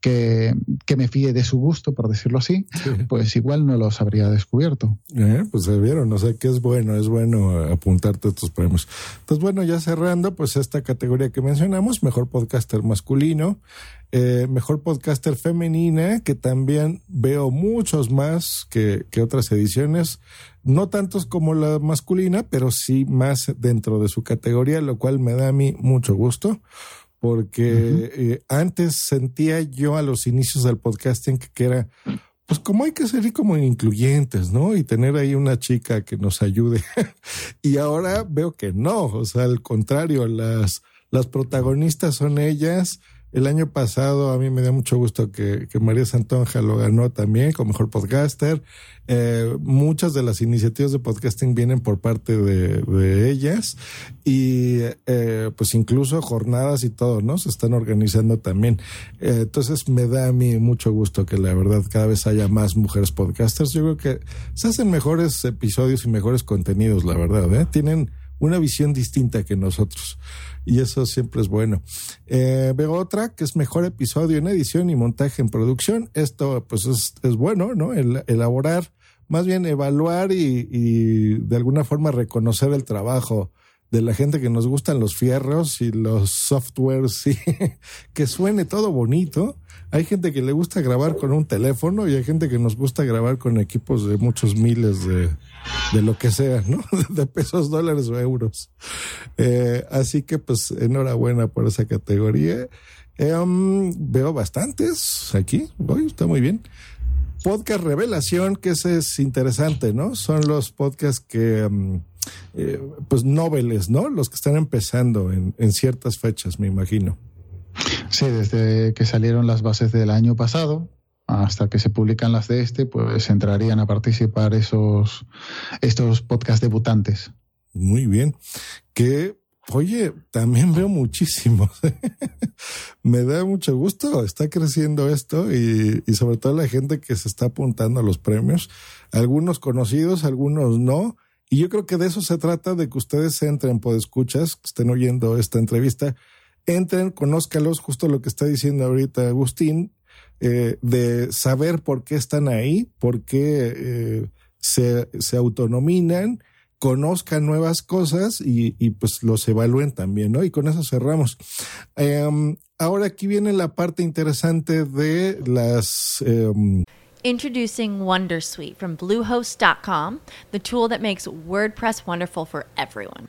que, me fíe de su gusto, por decirlo así, pues igual no los habría descubierto. Eh, pues se vieron, o sea que es bueno, es bueno apuntarte a estos premios. Entonces, bueno, ya cerrando, pues esta categoría que mencionamos, mejor podcaster masculino, eh, mejor podcaster femenina, que también veo muchos más que, que otras ediciones no tantos como la masculina, pero sí más dentro de su categoría, lo cual me da a mí mucho gusto, porque eh, antes sentía yo a los inicios del podcasting que era pues como hay que ser como incluyentes, ¿no? Y tener ahí una chica que nos ayude. y ahora veo que no, o sea, al contrario, las, las protagonistas son ellas el año pasado a mí me dio mucho gusto que, María Santonja lo ganó también como mejor podcaster. Eh, muchas de las iniciativas de podcasting vienen por parte de, ellas y eh, pues incluso jornadas y todo, ¿no? Se están organizando también. Eh, entonces me da a mí mucho gusto que la verdad cada vez haya más mujeres podcasters. Yo creo que se hacen mejores episodios y mejores contenidos, la verdad. ¿eh? Tienen una visión distinta que nosotros. Y eso siempre es bueno. Eh, veo otra que es mejor episodio en edición y montaje en producción. Esto pues es, es bueno, ¿no? El, elaborar, más bien evaluar y, y, de alguna forma reconocer el trabajo de la gente que nos gustan los fierros y los softwares y que suene todo bonito. Hay gente que le gusta grabar con un teléfono y hay gente que nos gusta grabar con equipos de muchos miles de, de lo que sea, ¿no? De pesos, dólares o euros. Eh, así que pues enhorabuena por esa categoría. Eh, veo bastantes aquí, hoy está muy bien. Podcast Revelación, que ese es interesante, ¿no? Son los podcasts que, um, eh, pues, noveles, ¿no? Los que están empezando en, en ciertas fechas, me imagino. Sí, desde que salieron las bases del año pasado, hasta que se publican las de este, pues entrarían a participar esos estos podcast debutantes. Muy bien. Que, oye, también veo muchísimos. Me da mucho gusto. Está creciendo esto y, y sobre todo la gente que se está apuntando a los premios. Algunos conocidos, algunos no. Y yo creo que de eso se trata, de que ustedes entren, por escuchas, que estén oyendo esta entrevista, entren, conózcalos, justo lo que está diciendo ahorita Agustín, eh, de saber por qué están ahí, por qué eh, se, se, autonominan, conozcan nuevas cosas y, y, pues los evalúen también, ¿no? Y con eso cerramos. Um, ahora aquí viene la parte interesante de las... Um, Introducing Wondersuite from Bluehost.com, the tool that makes WordPress wonderful for everyone.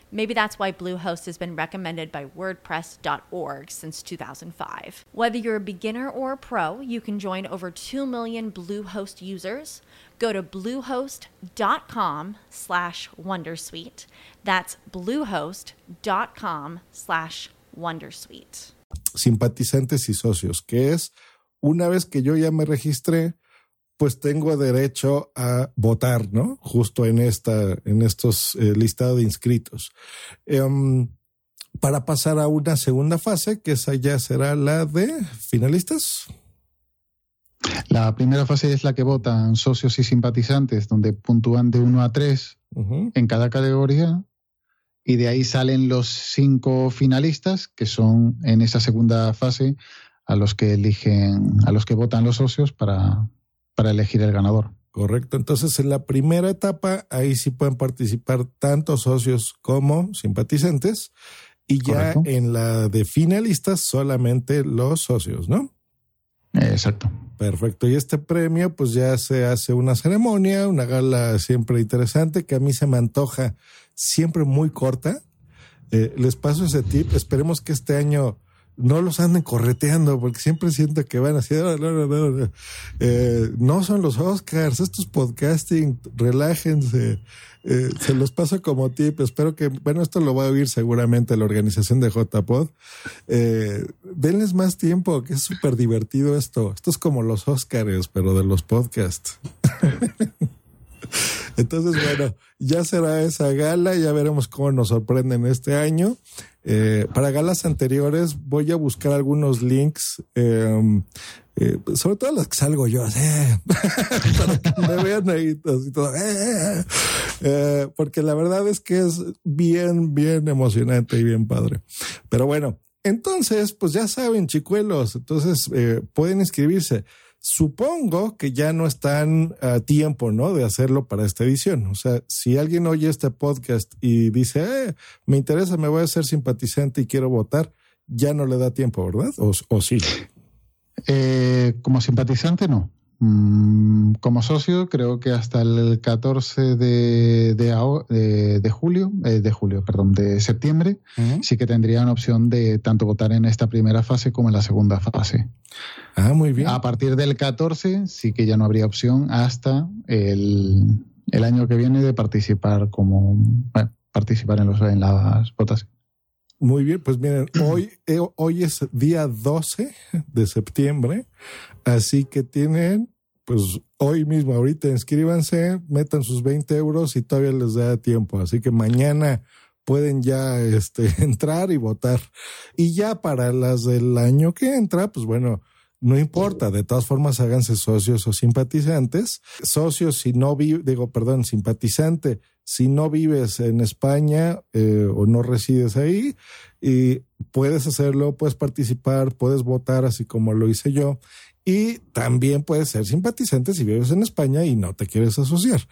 Maybe that's why Bluehost has been recommended by WordPress.org since 2005. Whether you're a beginner or a pro, you can join over 2 million Bluehost users. Go to bluehost.com slash wondersuite. That's bluehost.com slash wondersuite. Simpatizantes y socios, que es una vez que yo ya me registré, pues tengo derecho a votar, ¿no? Justo en esta, en estos eh, listados de inscritos. Um, para pasar a una segunda fase, que esa ya será la de finalistas. La primera fase es la que votan socios y simpatizantes, donde puntúan de 1 a 3 en cada categoría. Y de ahí salen los cinco finalistas, que son en esa segunda fase a los que eligen, a los que votan los socios para, para elegir el ganador. Correcto. Entonces, en la primera etapa, ahí sí pueden participar tanto socios como simpatizantes. Y ya en la de finalistas, solamente los socios, ¿no? Exacto. Perfecto. Y este premio, pues ya se hace una ceremonia, una gala siempre interesante, que a mí se me antoja siempre muy corta. Eh, les paso ese tip. Esperemos que este año no los anden correteando, porque siempre siento que van así, no, no, no, eh, no son los Oscars, estos podcasting, relájense, eh, se los paso como tip, espero que, bueno, esto lo va a oír seguramente la organización de JPod, eh, denles más tiempo, que es súper divertido esto, esto es como los Oscars, pero de los podcasts. Entonces, bueno, ya será esa gala, ya veremos cómo nos sorprenden este año. Eh, para galas anteriores voy a buscar algunos links. Eh, Eh, sobre todo las que salgo yo, eh, para que me vean ahí así todo, porque la verdad es que es bien, bien emocionante y bien padre. Pero bueno, entonces, pues ya saben, chicuelos, entonces pueden inscribirse. Supongo que ya no están a tiempo, ¿no? De hacerlo para esta edición. O sea, si alguien oye este podcast y dice, eh, me interesa, me voy a ser simpatizante y quiero votar, ya no le da tiempo, ¿verdad? ¿O, o sí? Eh, como simpatizante, no. Mm, como socio, creo que hasta el 14 de, de, julio, eh, de julio, perdón, de septiembre, uh -huh. sí que tendrían opción de tanto votar en esta primera fase como en la segunda fase. Ah, muy bien. A partir del 14 sí que ya no habría opción hasta el, el año que viene de participar como bueno, participar en, los, en las votaciones. Muy bien, pues miren, hoy, eh, hoy es día 12 de septiembre, así que tienen, pues hoy mismo, ahorita inscríbanse, metan sus 20 euros y todavía les da tiempo, así que mañana pueden ya este, entrar y votar. Y ya para las del año que entra, pues bueno, no importa, de todas formas háganse socios o simpatizantes. Socios si no vive, digo, perdón, simpatizante si no vives en España eh, o no resides ahí, y puedes hacerlo, puedes participar, puedes votar así como lo hice yo. Y también puedes ser simpatizante si vives en España y no te quieres asociar.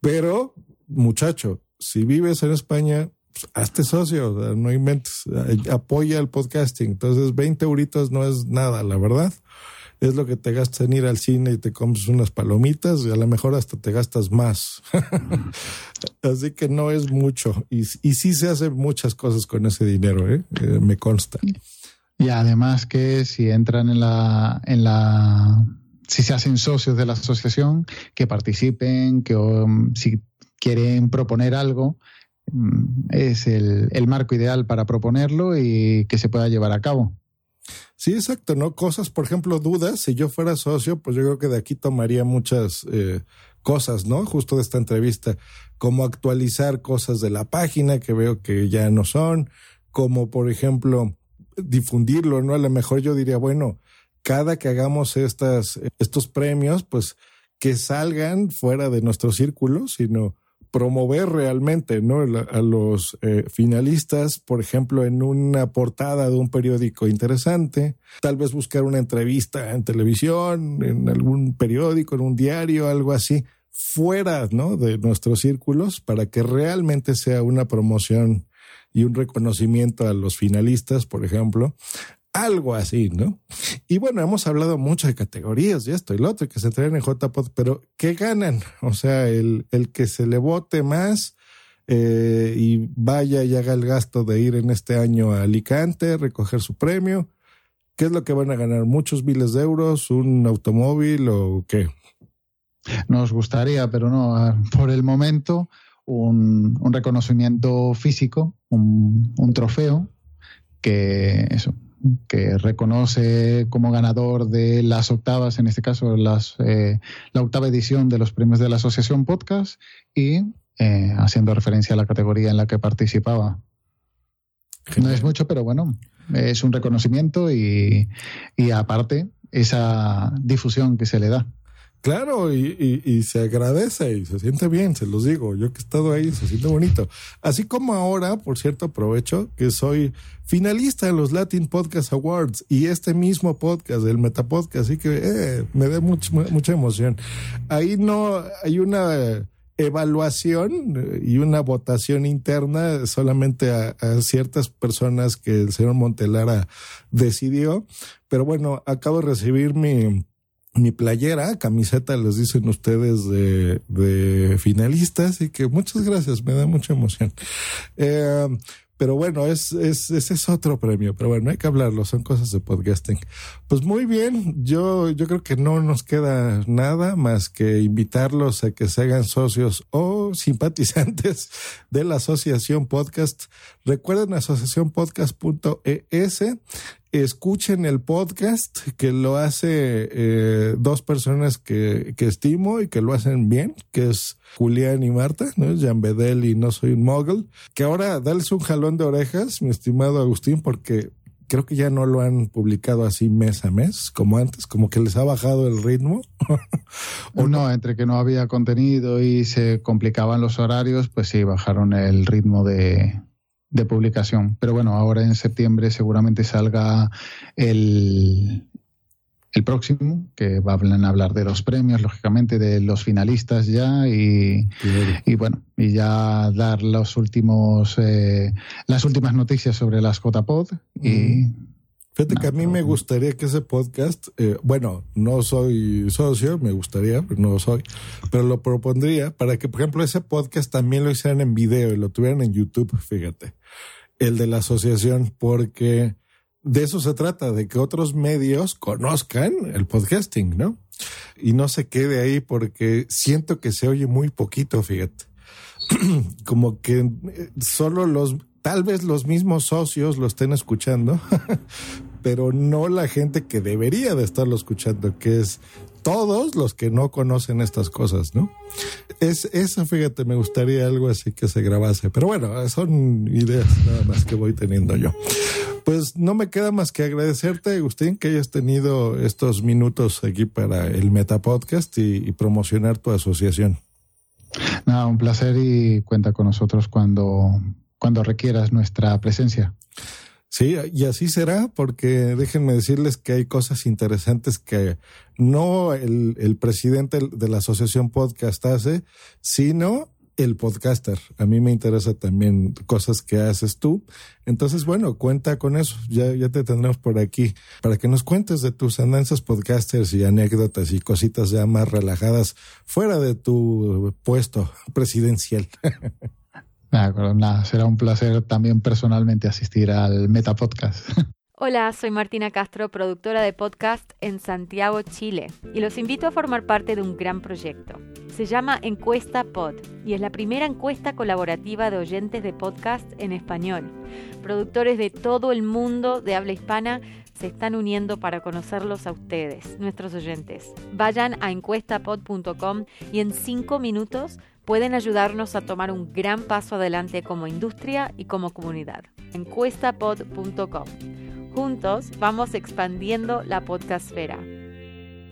Pero, muchacho, si vives en España, pues, hazte socio, no inventes, apoya el podcasting. Entonces, 20 euritos no es nada, la verdad es lo que te gastas en ir al cine y te comes unas palomitas y a lo mejor hasta te gastas más. Así que no es mucho. Y, y sí se hacen muchas cosas con ese dinero, ¿eh? Eh, me consta. Y además que si entran en la, en la, si se hacen socios de la asociación, que participen, que um, si quieren proponer algo, um, es el, el marco ideal para proponerlo y que se pueda llevar a cabo. Sí, exacto, ¿no? Cosas, por ejemplo, dudas. Si yo fuera socio, pues yo creo que de aquí tomaría muchas eh, cosas, ¿no? Justo de esta entrevista, como actualizar cosas de la página que veo que ya no son, como por ejemplo difundirlo, ¿no? A lo mejor yo diría, bueno, cada que hagamos estas, estos premios, pues que salgan fuera de nuestro círculo, sino promover realmente ¿no? a los eh, finalistas, por ejemplo, en una portada de un periódico interesante, tal vez buscar una entrevista en televisión, en algún periódico, en un diario, algo así, fuera ¿no? de nuestros círculos para que realmente sea una promoción y un reconocimiento a los finalistas, por ejemplo, algo así, ¿no? Y bueno, hemos hablado mucho de categorías y esto y lo otro, que se traen en JPod, pero ¿qué ganan? O sea, el, el que se le vote más eh, y vaya y haga el gasto de ir en este año a Alicante, recoger su premio, ¿qué es lo que van a ganar? ¿Muchos miles de euros? ¿Un automóvil o qué? Nos gustaría, pero no, por el momento, un, un reconocimiento físico, un, trofeo que eso, que reconoce como ganador de las octavas, en este caso las, eh, la octava edición de los premios de la Asociación Podcast y eh, haciendo referencia a la categoría en la que participaba. No es mucho, pero bueno, es un reconocimiento y aparte esa difusión que se le da. Claro, y, se agradece y se siente bien, se los digo. Yo que he estado ahí, se siente bonito. Así como ahora, por cierto, aprovecho que soy finalista en los Latin Podcast Awards y este mismo podcast, el Metapodcast, así que eh, me da much, mucha emoción. Ahí no hay una evaluación y una votación interna solamente a, ciertas personas que el señor Montelara decidió. Pero bueno, acabo de recibir mi mi playera, camiseta, les dicen ustedes de, de finalistas, y que muchas gracias, me da mucha emoción. Eh, pero bueno, es, es, ese es otro premio, pero bueno, hay que hablarlo, son cosas de podcasting. Pues muy bien, yo, yo creo que no nos queda nada más que invitarlos a que se hagan socios o simpatizantes de la Asociación Podcast. Recuerden asociacionpodcast.es escuchen el podcast que lo hace eh, dos personas que, que, estimo y que lo hacen bien, que es Julián y Marta, ¿no? Jan Bedel y No Soy un Mogul. Que ahora dales un jalón de orejas, mi estimado Agustín, porque creo que ya no lo han publicado así mes a mes, como antes, como que les ha bajado el ritmo. ¿O no, entre que no había contenido y se complicaban los horarios, pues sí, bajaron el ritmo de, de publicación. Pero bueno, ahora en septiembre seguramente salga el, el próximo, que van a hablar de los premios, lógicamente, de los finalistas ya y, y bueno, y ya dar los últimos, eh, las últimas noticias sobre las JPod y... Fíjate que a mí me gustaría que ese podcast, eh, bueno, no soy socio, me gustaría, pero no lo soy, pero lo propondría para que, por ejemplo, ese podcast también lo hicieran en video y lo tuvieran en YouTube, fíjate, el de la asociación, porque de eso se trata, de que otros medios conozcan el podcasting, ¿no? Y no se quede ahí porque siento que se oye muy poquito, fíjate. Como que eh, solo los, tal vez los mismos socios lo estén escuchando, pero no la gente que debería de estarlo escuchando, que es todos los que no conocen estas cosas, ¿no? Es eso, fíjate, me gustaría algo así que se grabase, pero bueno, son ideas nada más que voy teniendo yo. Pues no me queda más que agradecerte, Agustín, que hayas tenido estos minutos aquí para el Meta Podcast y, y promocionar tu asociación. Nada, un placer y cuenta con nosotros cuando, cuando requieras nuestra presencia. Sí, y así será, porque déjenme decirles que hay cosas interesantes que no el, el, presidente de la asociación podcast hace, sino el podcaster. A mí me interesa también cosas que haces tú. Entonces, bueno, cuenta con eso. Ya, ya te tendremos por aquí para que nos cuentes de tus andanzas podcasters y anécdotas y cositas ya más relajadas fuera de tu puesto presidencial. Nada, será un placer también personalmente asistir al Meta Podcast. Hola, soy Martina Castro, productora de podcast en Santiago, Chile, y los invito a formar parte de un gran proyecto. Se llama Encuesta Pod y es la primera encuesta colaborativa de oyentes de podcast en español. Productores de todo el mundo de habla hispana se están uniendo para conocerlos a ustedes, nuestros oyentes. Vayan a encuestapod.com y en cinco minutos pueden ayudarnos a tomar un gran paso adelante como industria y como comunidad. Encuestapod.com. Juntos vamos expandiendo la podcastfera.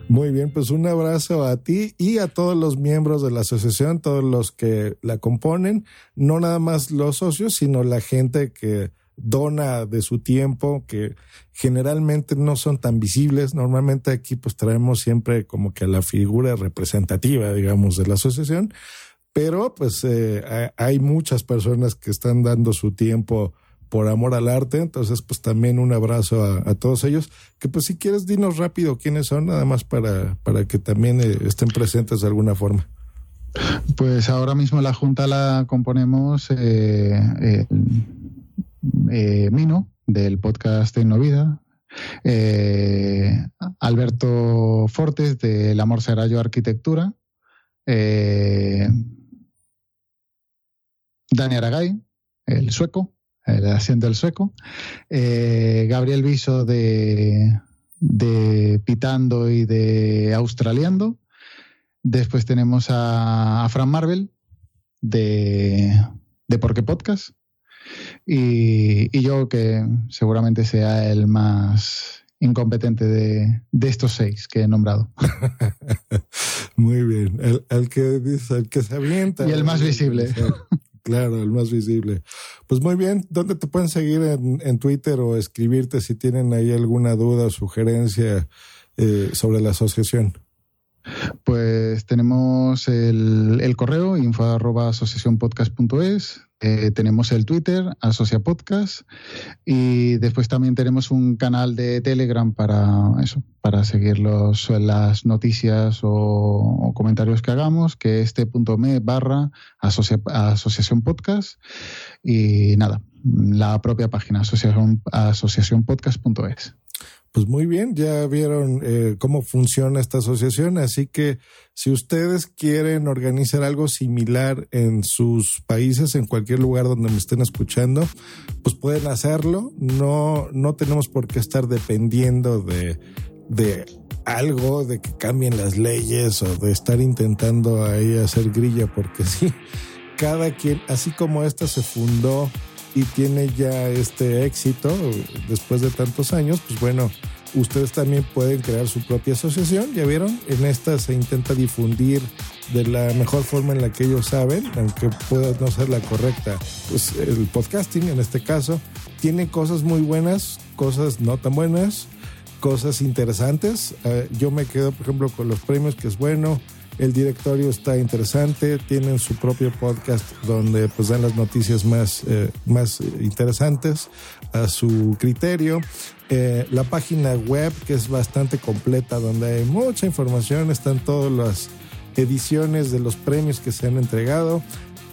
Muy bien, pues un abrazo a ti y a todos los miembros de la asociación, todos los que la componen, no nada más los socios, sino la gente que dona de su tiempo, que generalmente no son tan visibles. Normalmente aquí pues traemos siempre como que la figura representativa, digamos, de la asociación, pero pues eh, hay muchas personas que están dando su tiempo por amor al arte, entonces pues también un abrazo a, todos ellos, que pues si quieres dinos rápido quiénes son, nada más para, para que también eh, estén presentes de alguna forma. Pues ahora mismo la Junta la componemos eh, eh, Mino, del podcast Tecnovida, Alberto Fortes, de El Amor Será Yo Arquitectura, Dani Aragay, el sueco, el asiento del sueco, eh, Gabriel Viso de, de, Pitando y de Australiando. Después tenemos a, a Fran Marvel de, de Porque Podcast. Y, y, yo que seguramente sea el más incompetente de, de estos seis que he nombrado. Muy bien. El, el, que dice, el que se avienta. Y el más visible. Claro, el más visible. Pues muy bien, ¿dónde te pueden seguir en, en Twitter o escribirte si tienen ahí alguna duda o sugerencia eh, sobre la asociación? Pues tenemos el, correo info arroba eh, tenemos el Twitter, Asocia Podcast, y después también tenemos un canal de Telegram para eso, para seguir los, las noticias o, comentarios que hagamos, que es t.me barra asocia, Asociación Podcast. Y nada, la propia página asociación. Pues muy bien, ya vieron eh, cómo funciona esta asociación, así que si ustedes quieren organizar algo similar en sus países, en cualquier lugar donde me estén escuchando, pues pueden hacerlo. No, no tenemos por qué estar dependiendo de, de algo, de que cambien las leyes o de estar intentando ahí hacer grilla, porque sí, cada quien, así como esta se fundó y tiene ya este éxito después de tantos años, pues bueno, ustedes también pueden crear su propia asociación. Ya vieron, en esta se intenta difundir de la mejor forma en la que ellos saben, aunque pueda no ser la correcta. Pues el podcasting, en este caso, tiene cosas muy buenas, cosas no tan buenas, cosas interesantes. Eh, yo me quedo, por ejemplo, con los premios, que es bueno. El directorio está interesante, tienen su propio podcast donde pues dan las noticias más, eh, más interesantes a su criterio. Eh, la página web que es bastante completa donde hay mucha información, están todas las ediciones de los premios que se han entregado.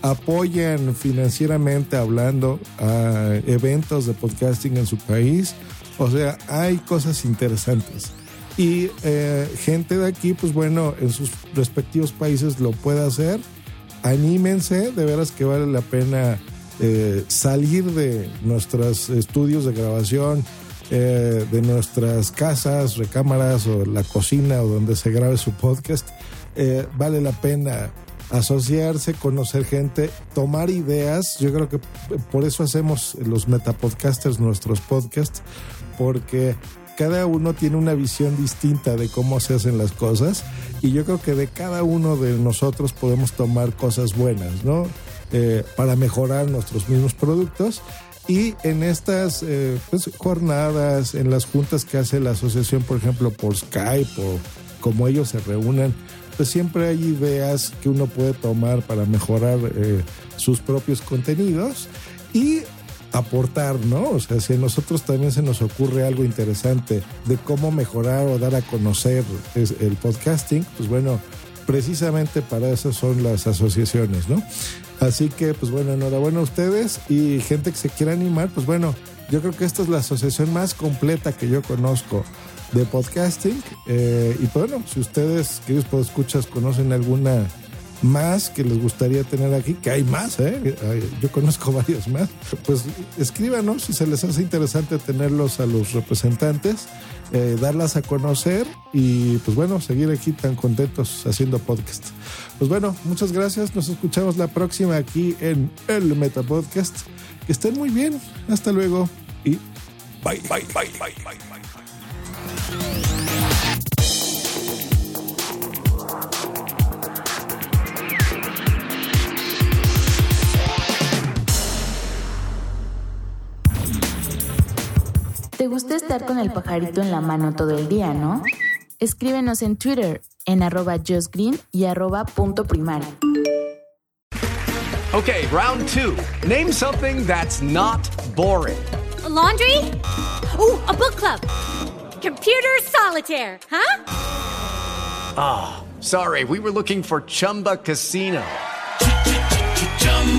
Apoyan financieramente hablando a eventos de podcasting en su país. O sea, hay cosas interesantes y eh, gente de aquí, pues bueno, en sus respectivos países lo puede hacer. Anímense, de veras que vale la pena eh, salir de nuestros estudios de grabación, eh, de nuestras casas, recámaras o la cocina o donde se grabe su podcast. vale la pena asociarse, conocer gente, tomar ideas. Yo creo que por eso hacemos los metapodcasters nuestros podcasts, porque cada uno tiene una visión distinta de cómo se hacen las cosas y yo creo que de cada uno de nosotros podemos tomar cosas buenas, ¿no? Eh, para mejorar nuestros mismos productos. Y en estas eh, pues, jornadas, en las juntas que hace la asociación, por ejemplo, por Skype o como ellos se reúnen, pues siempre hay ideas que uno puede tomar para mejorar eh, sus propios contenidos. Y aportar, ¿no? O sea, si a nosotros también se nos ocurre algo interesante de cómo mejorar o dar a conocer el podcasting, pues bueno, precisamente para eso son las asociaciones, ¿no? Así que, pues bueno, enhorabuena a ustedes y gente que se quiera animar, pues bueno, yo creo que esta es la asociación más completa que yo conozco de podcasting. Eh, y pues bueno, si ustedes, queridos escuchas, conocen alguna más que les gustaría tener aquí, que hay más, ¿eh? yo conozco varios más, pues escríbanos si se les hace interesante tenerlos a los representantes, eh, darlas a conocer y pues bueno, seguir aquí tan contentos haciendo podcast. Pues bueno, muchas gracias, nos escuchamos la próxima aquí en el Meta Podcast. Que estén muy bien, hasta luego y bye, bye, bye, bye, bye. bye. Te gusta estar con el pajarito en la mano todo el día, ¿no? Escríbenos en Twitter en arroba justgreen y arroba punto primario. Okay, round two. Name something that's not boring. A laundry? Ooh, a book club. Computer solitaire, huh? Ah, oh, sorry, we were looking for Chumba Casino.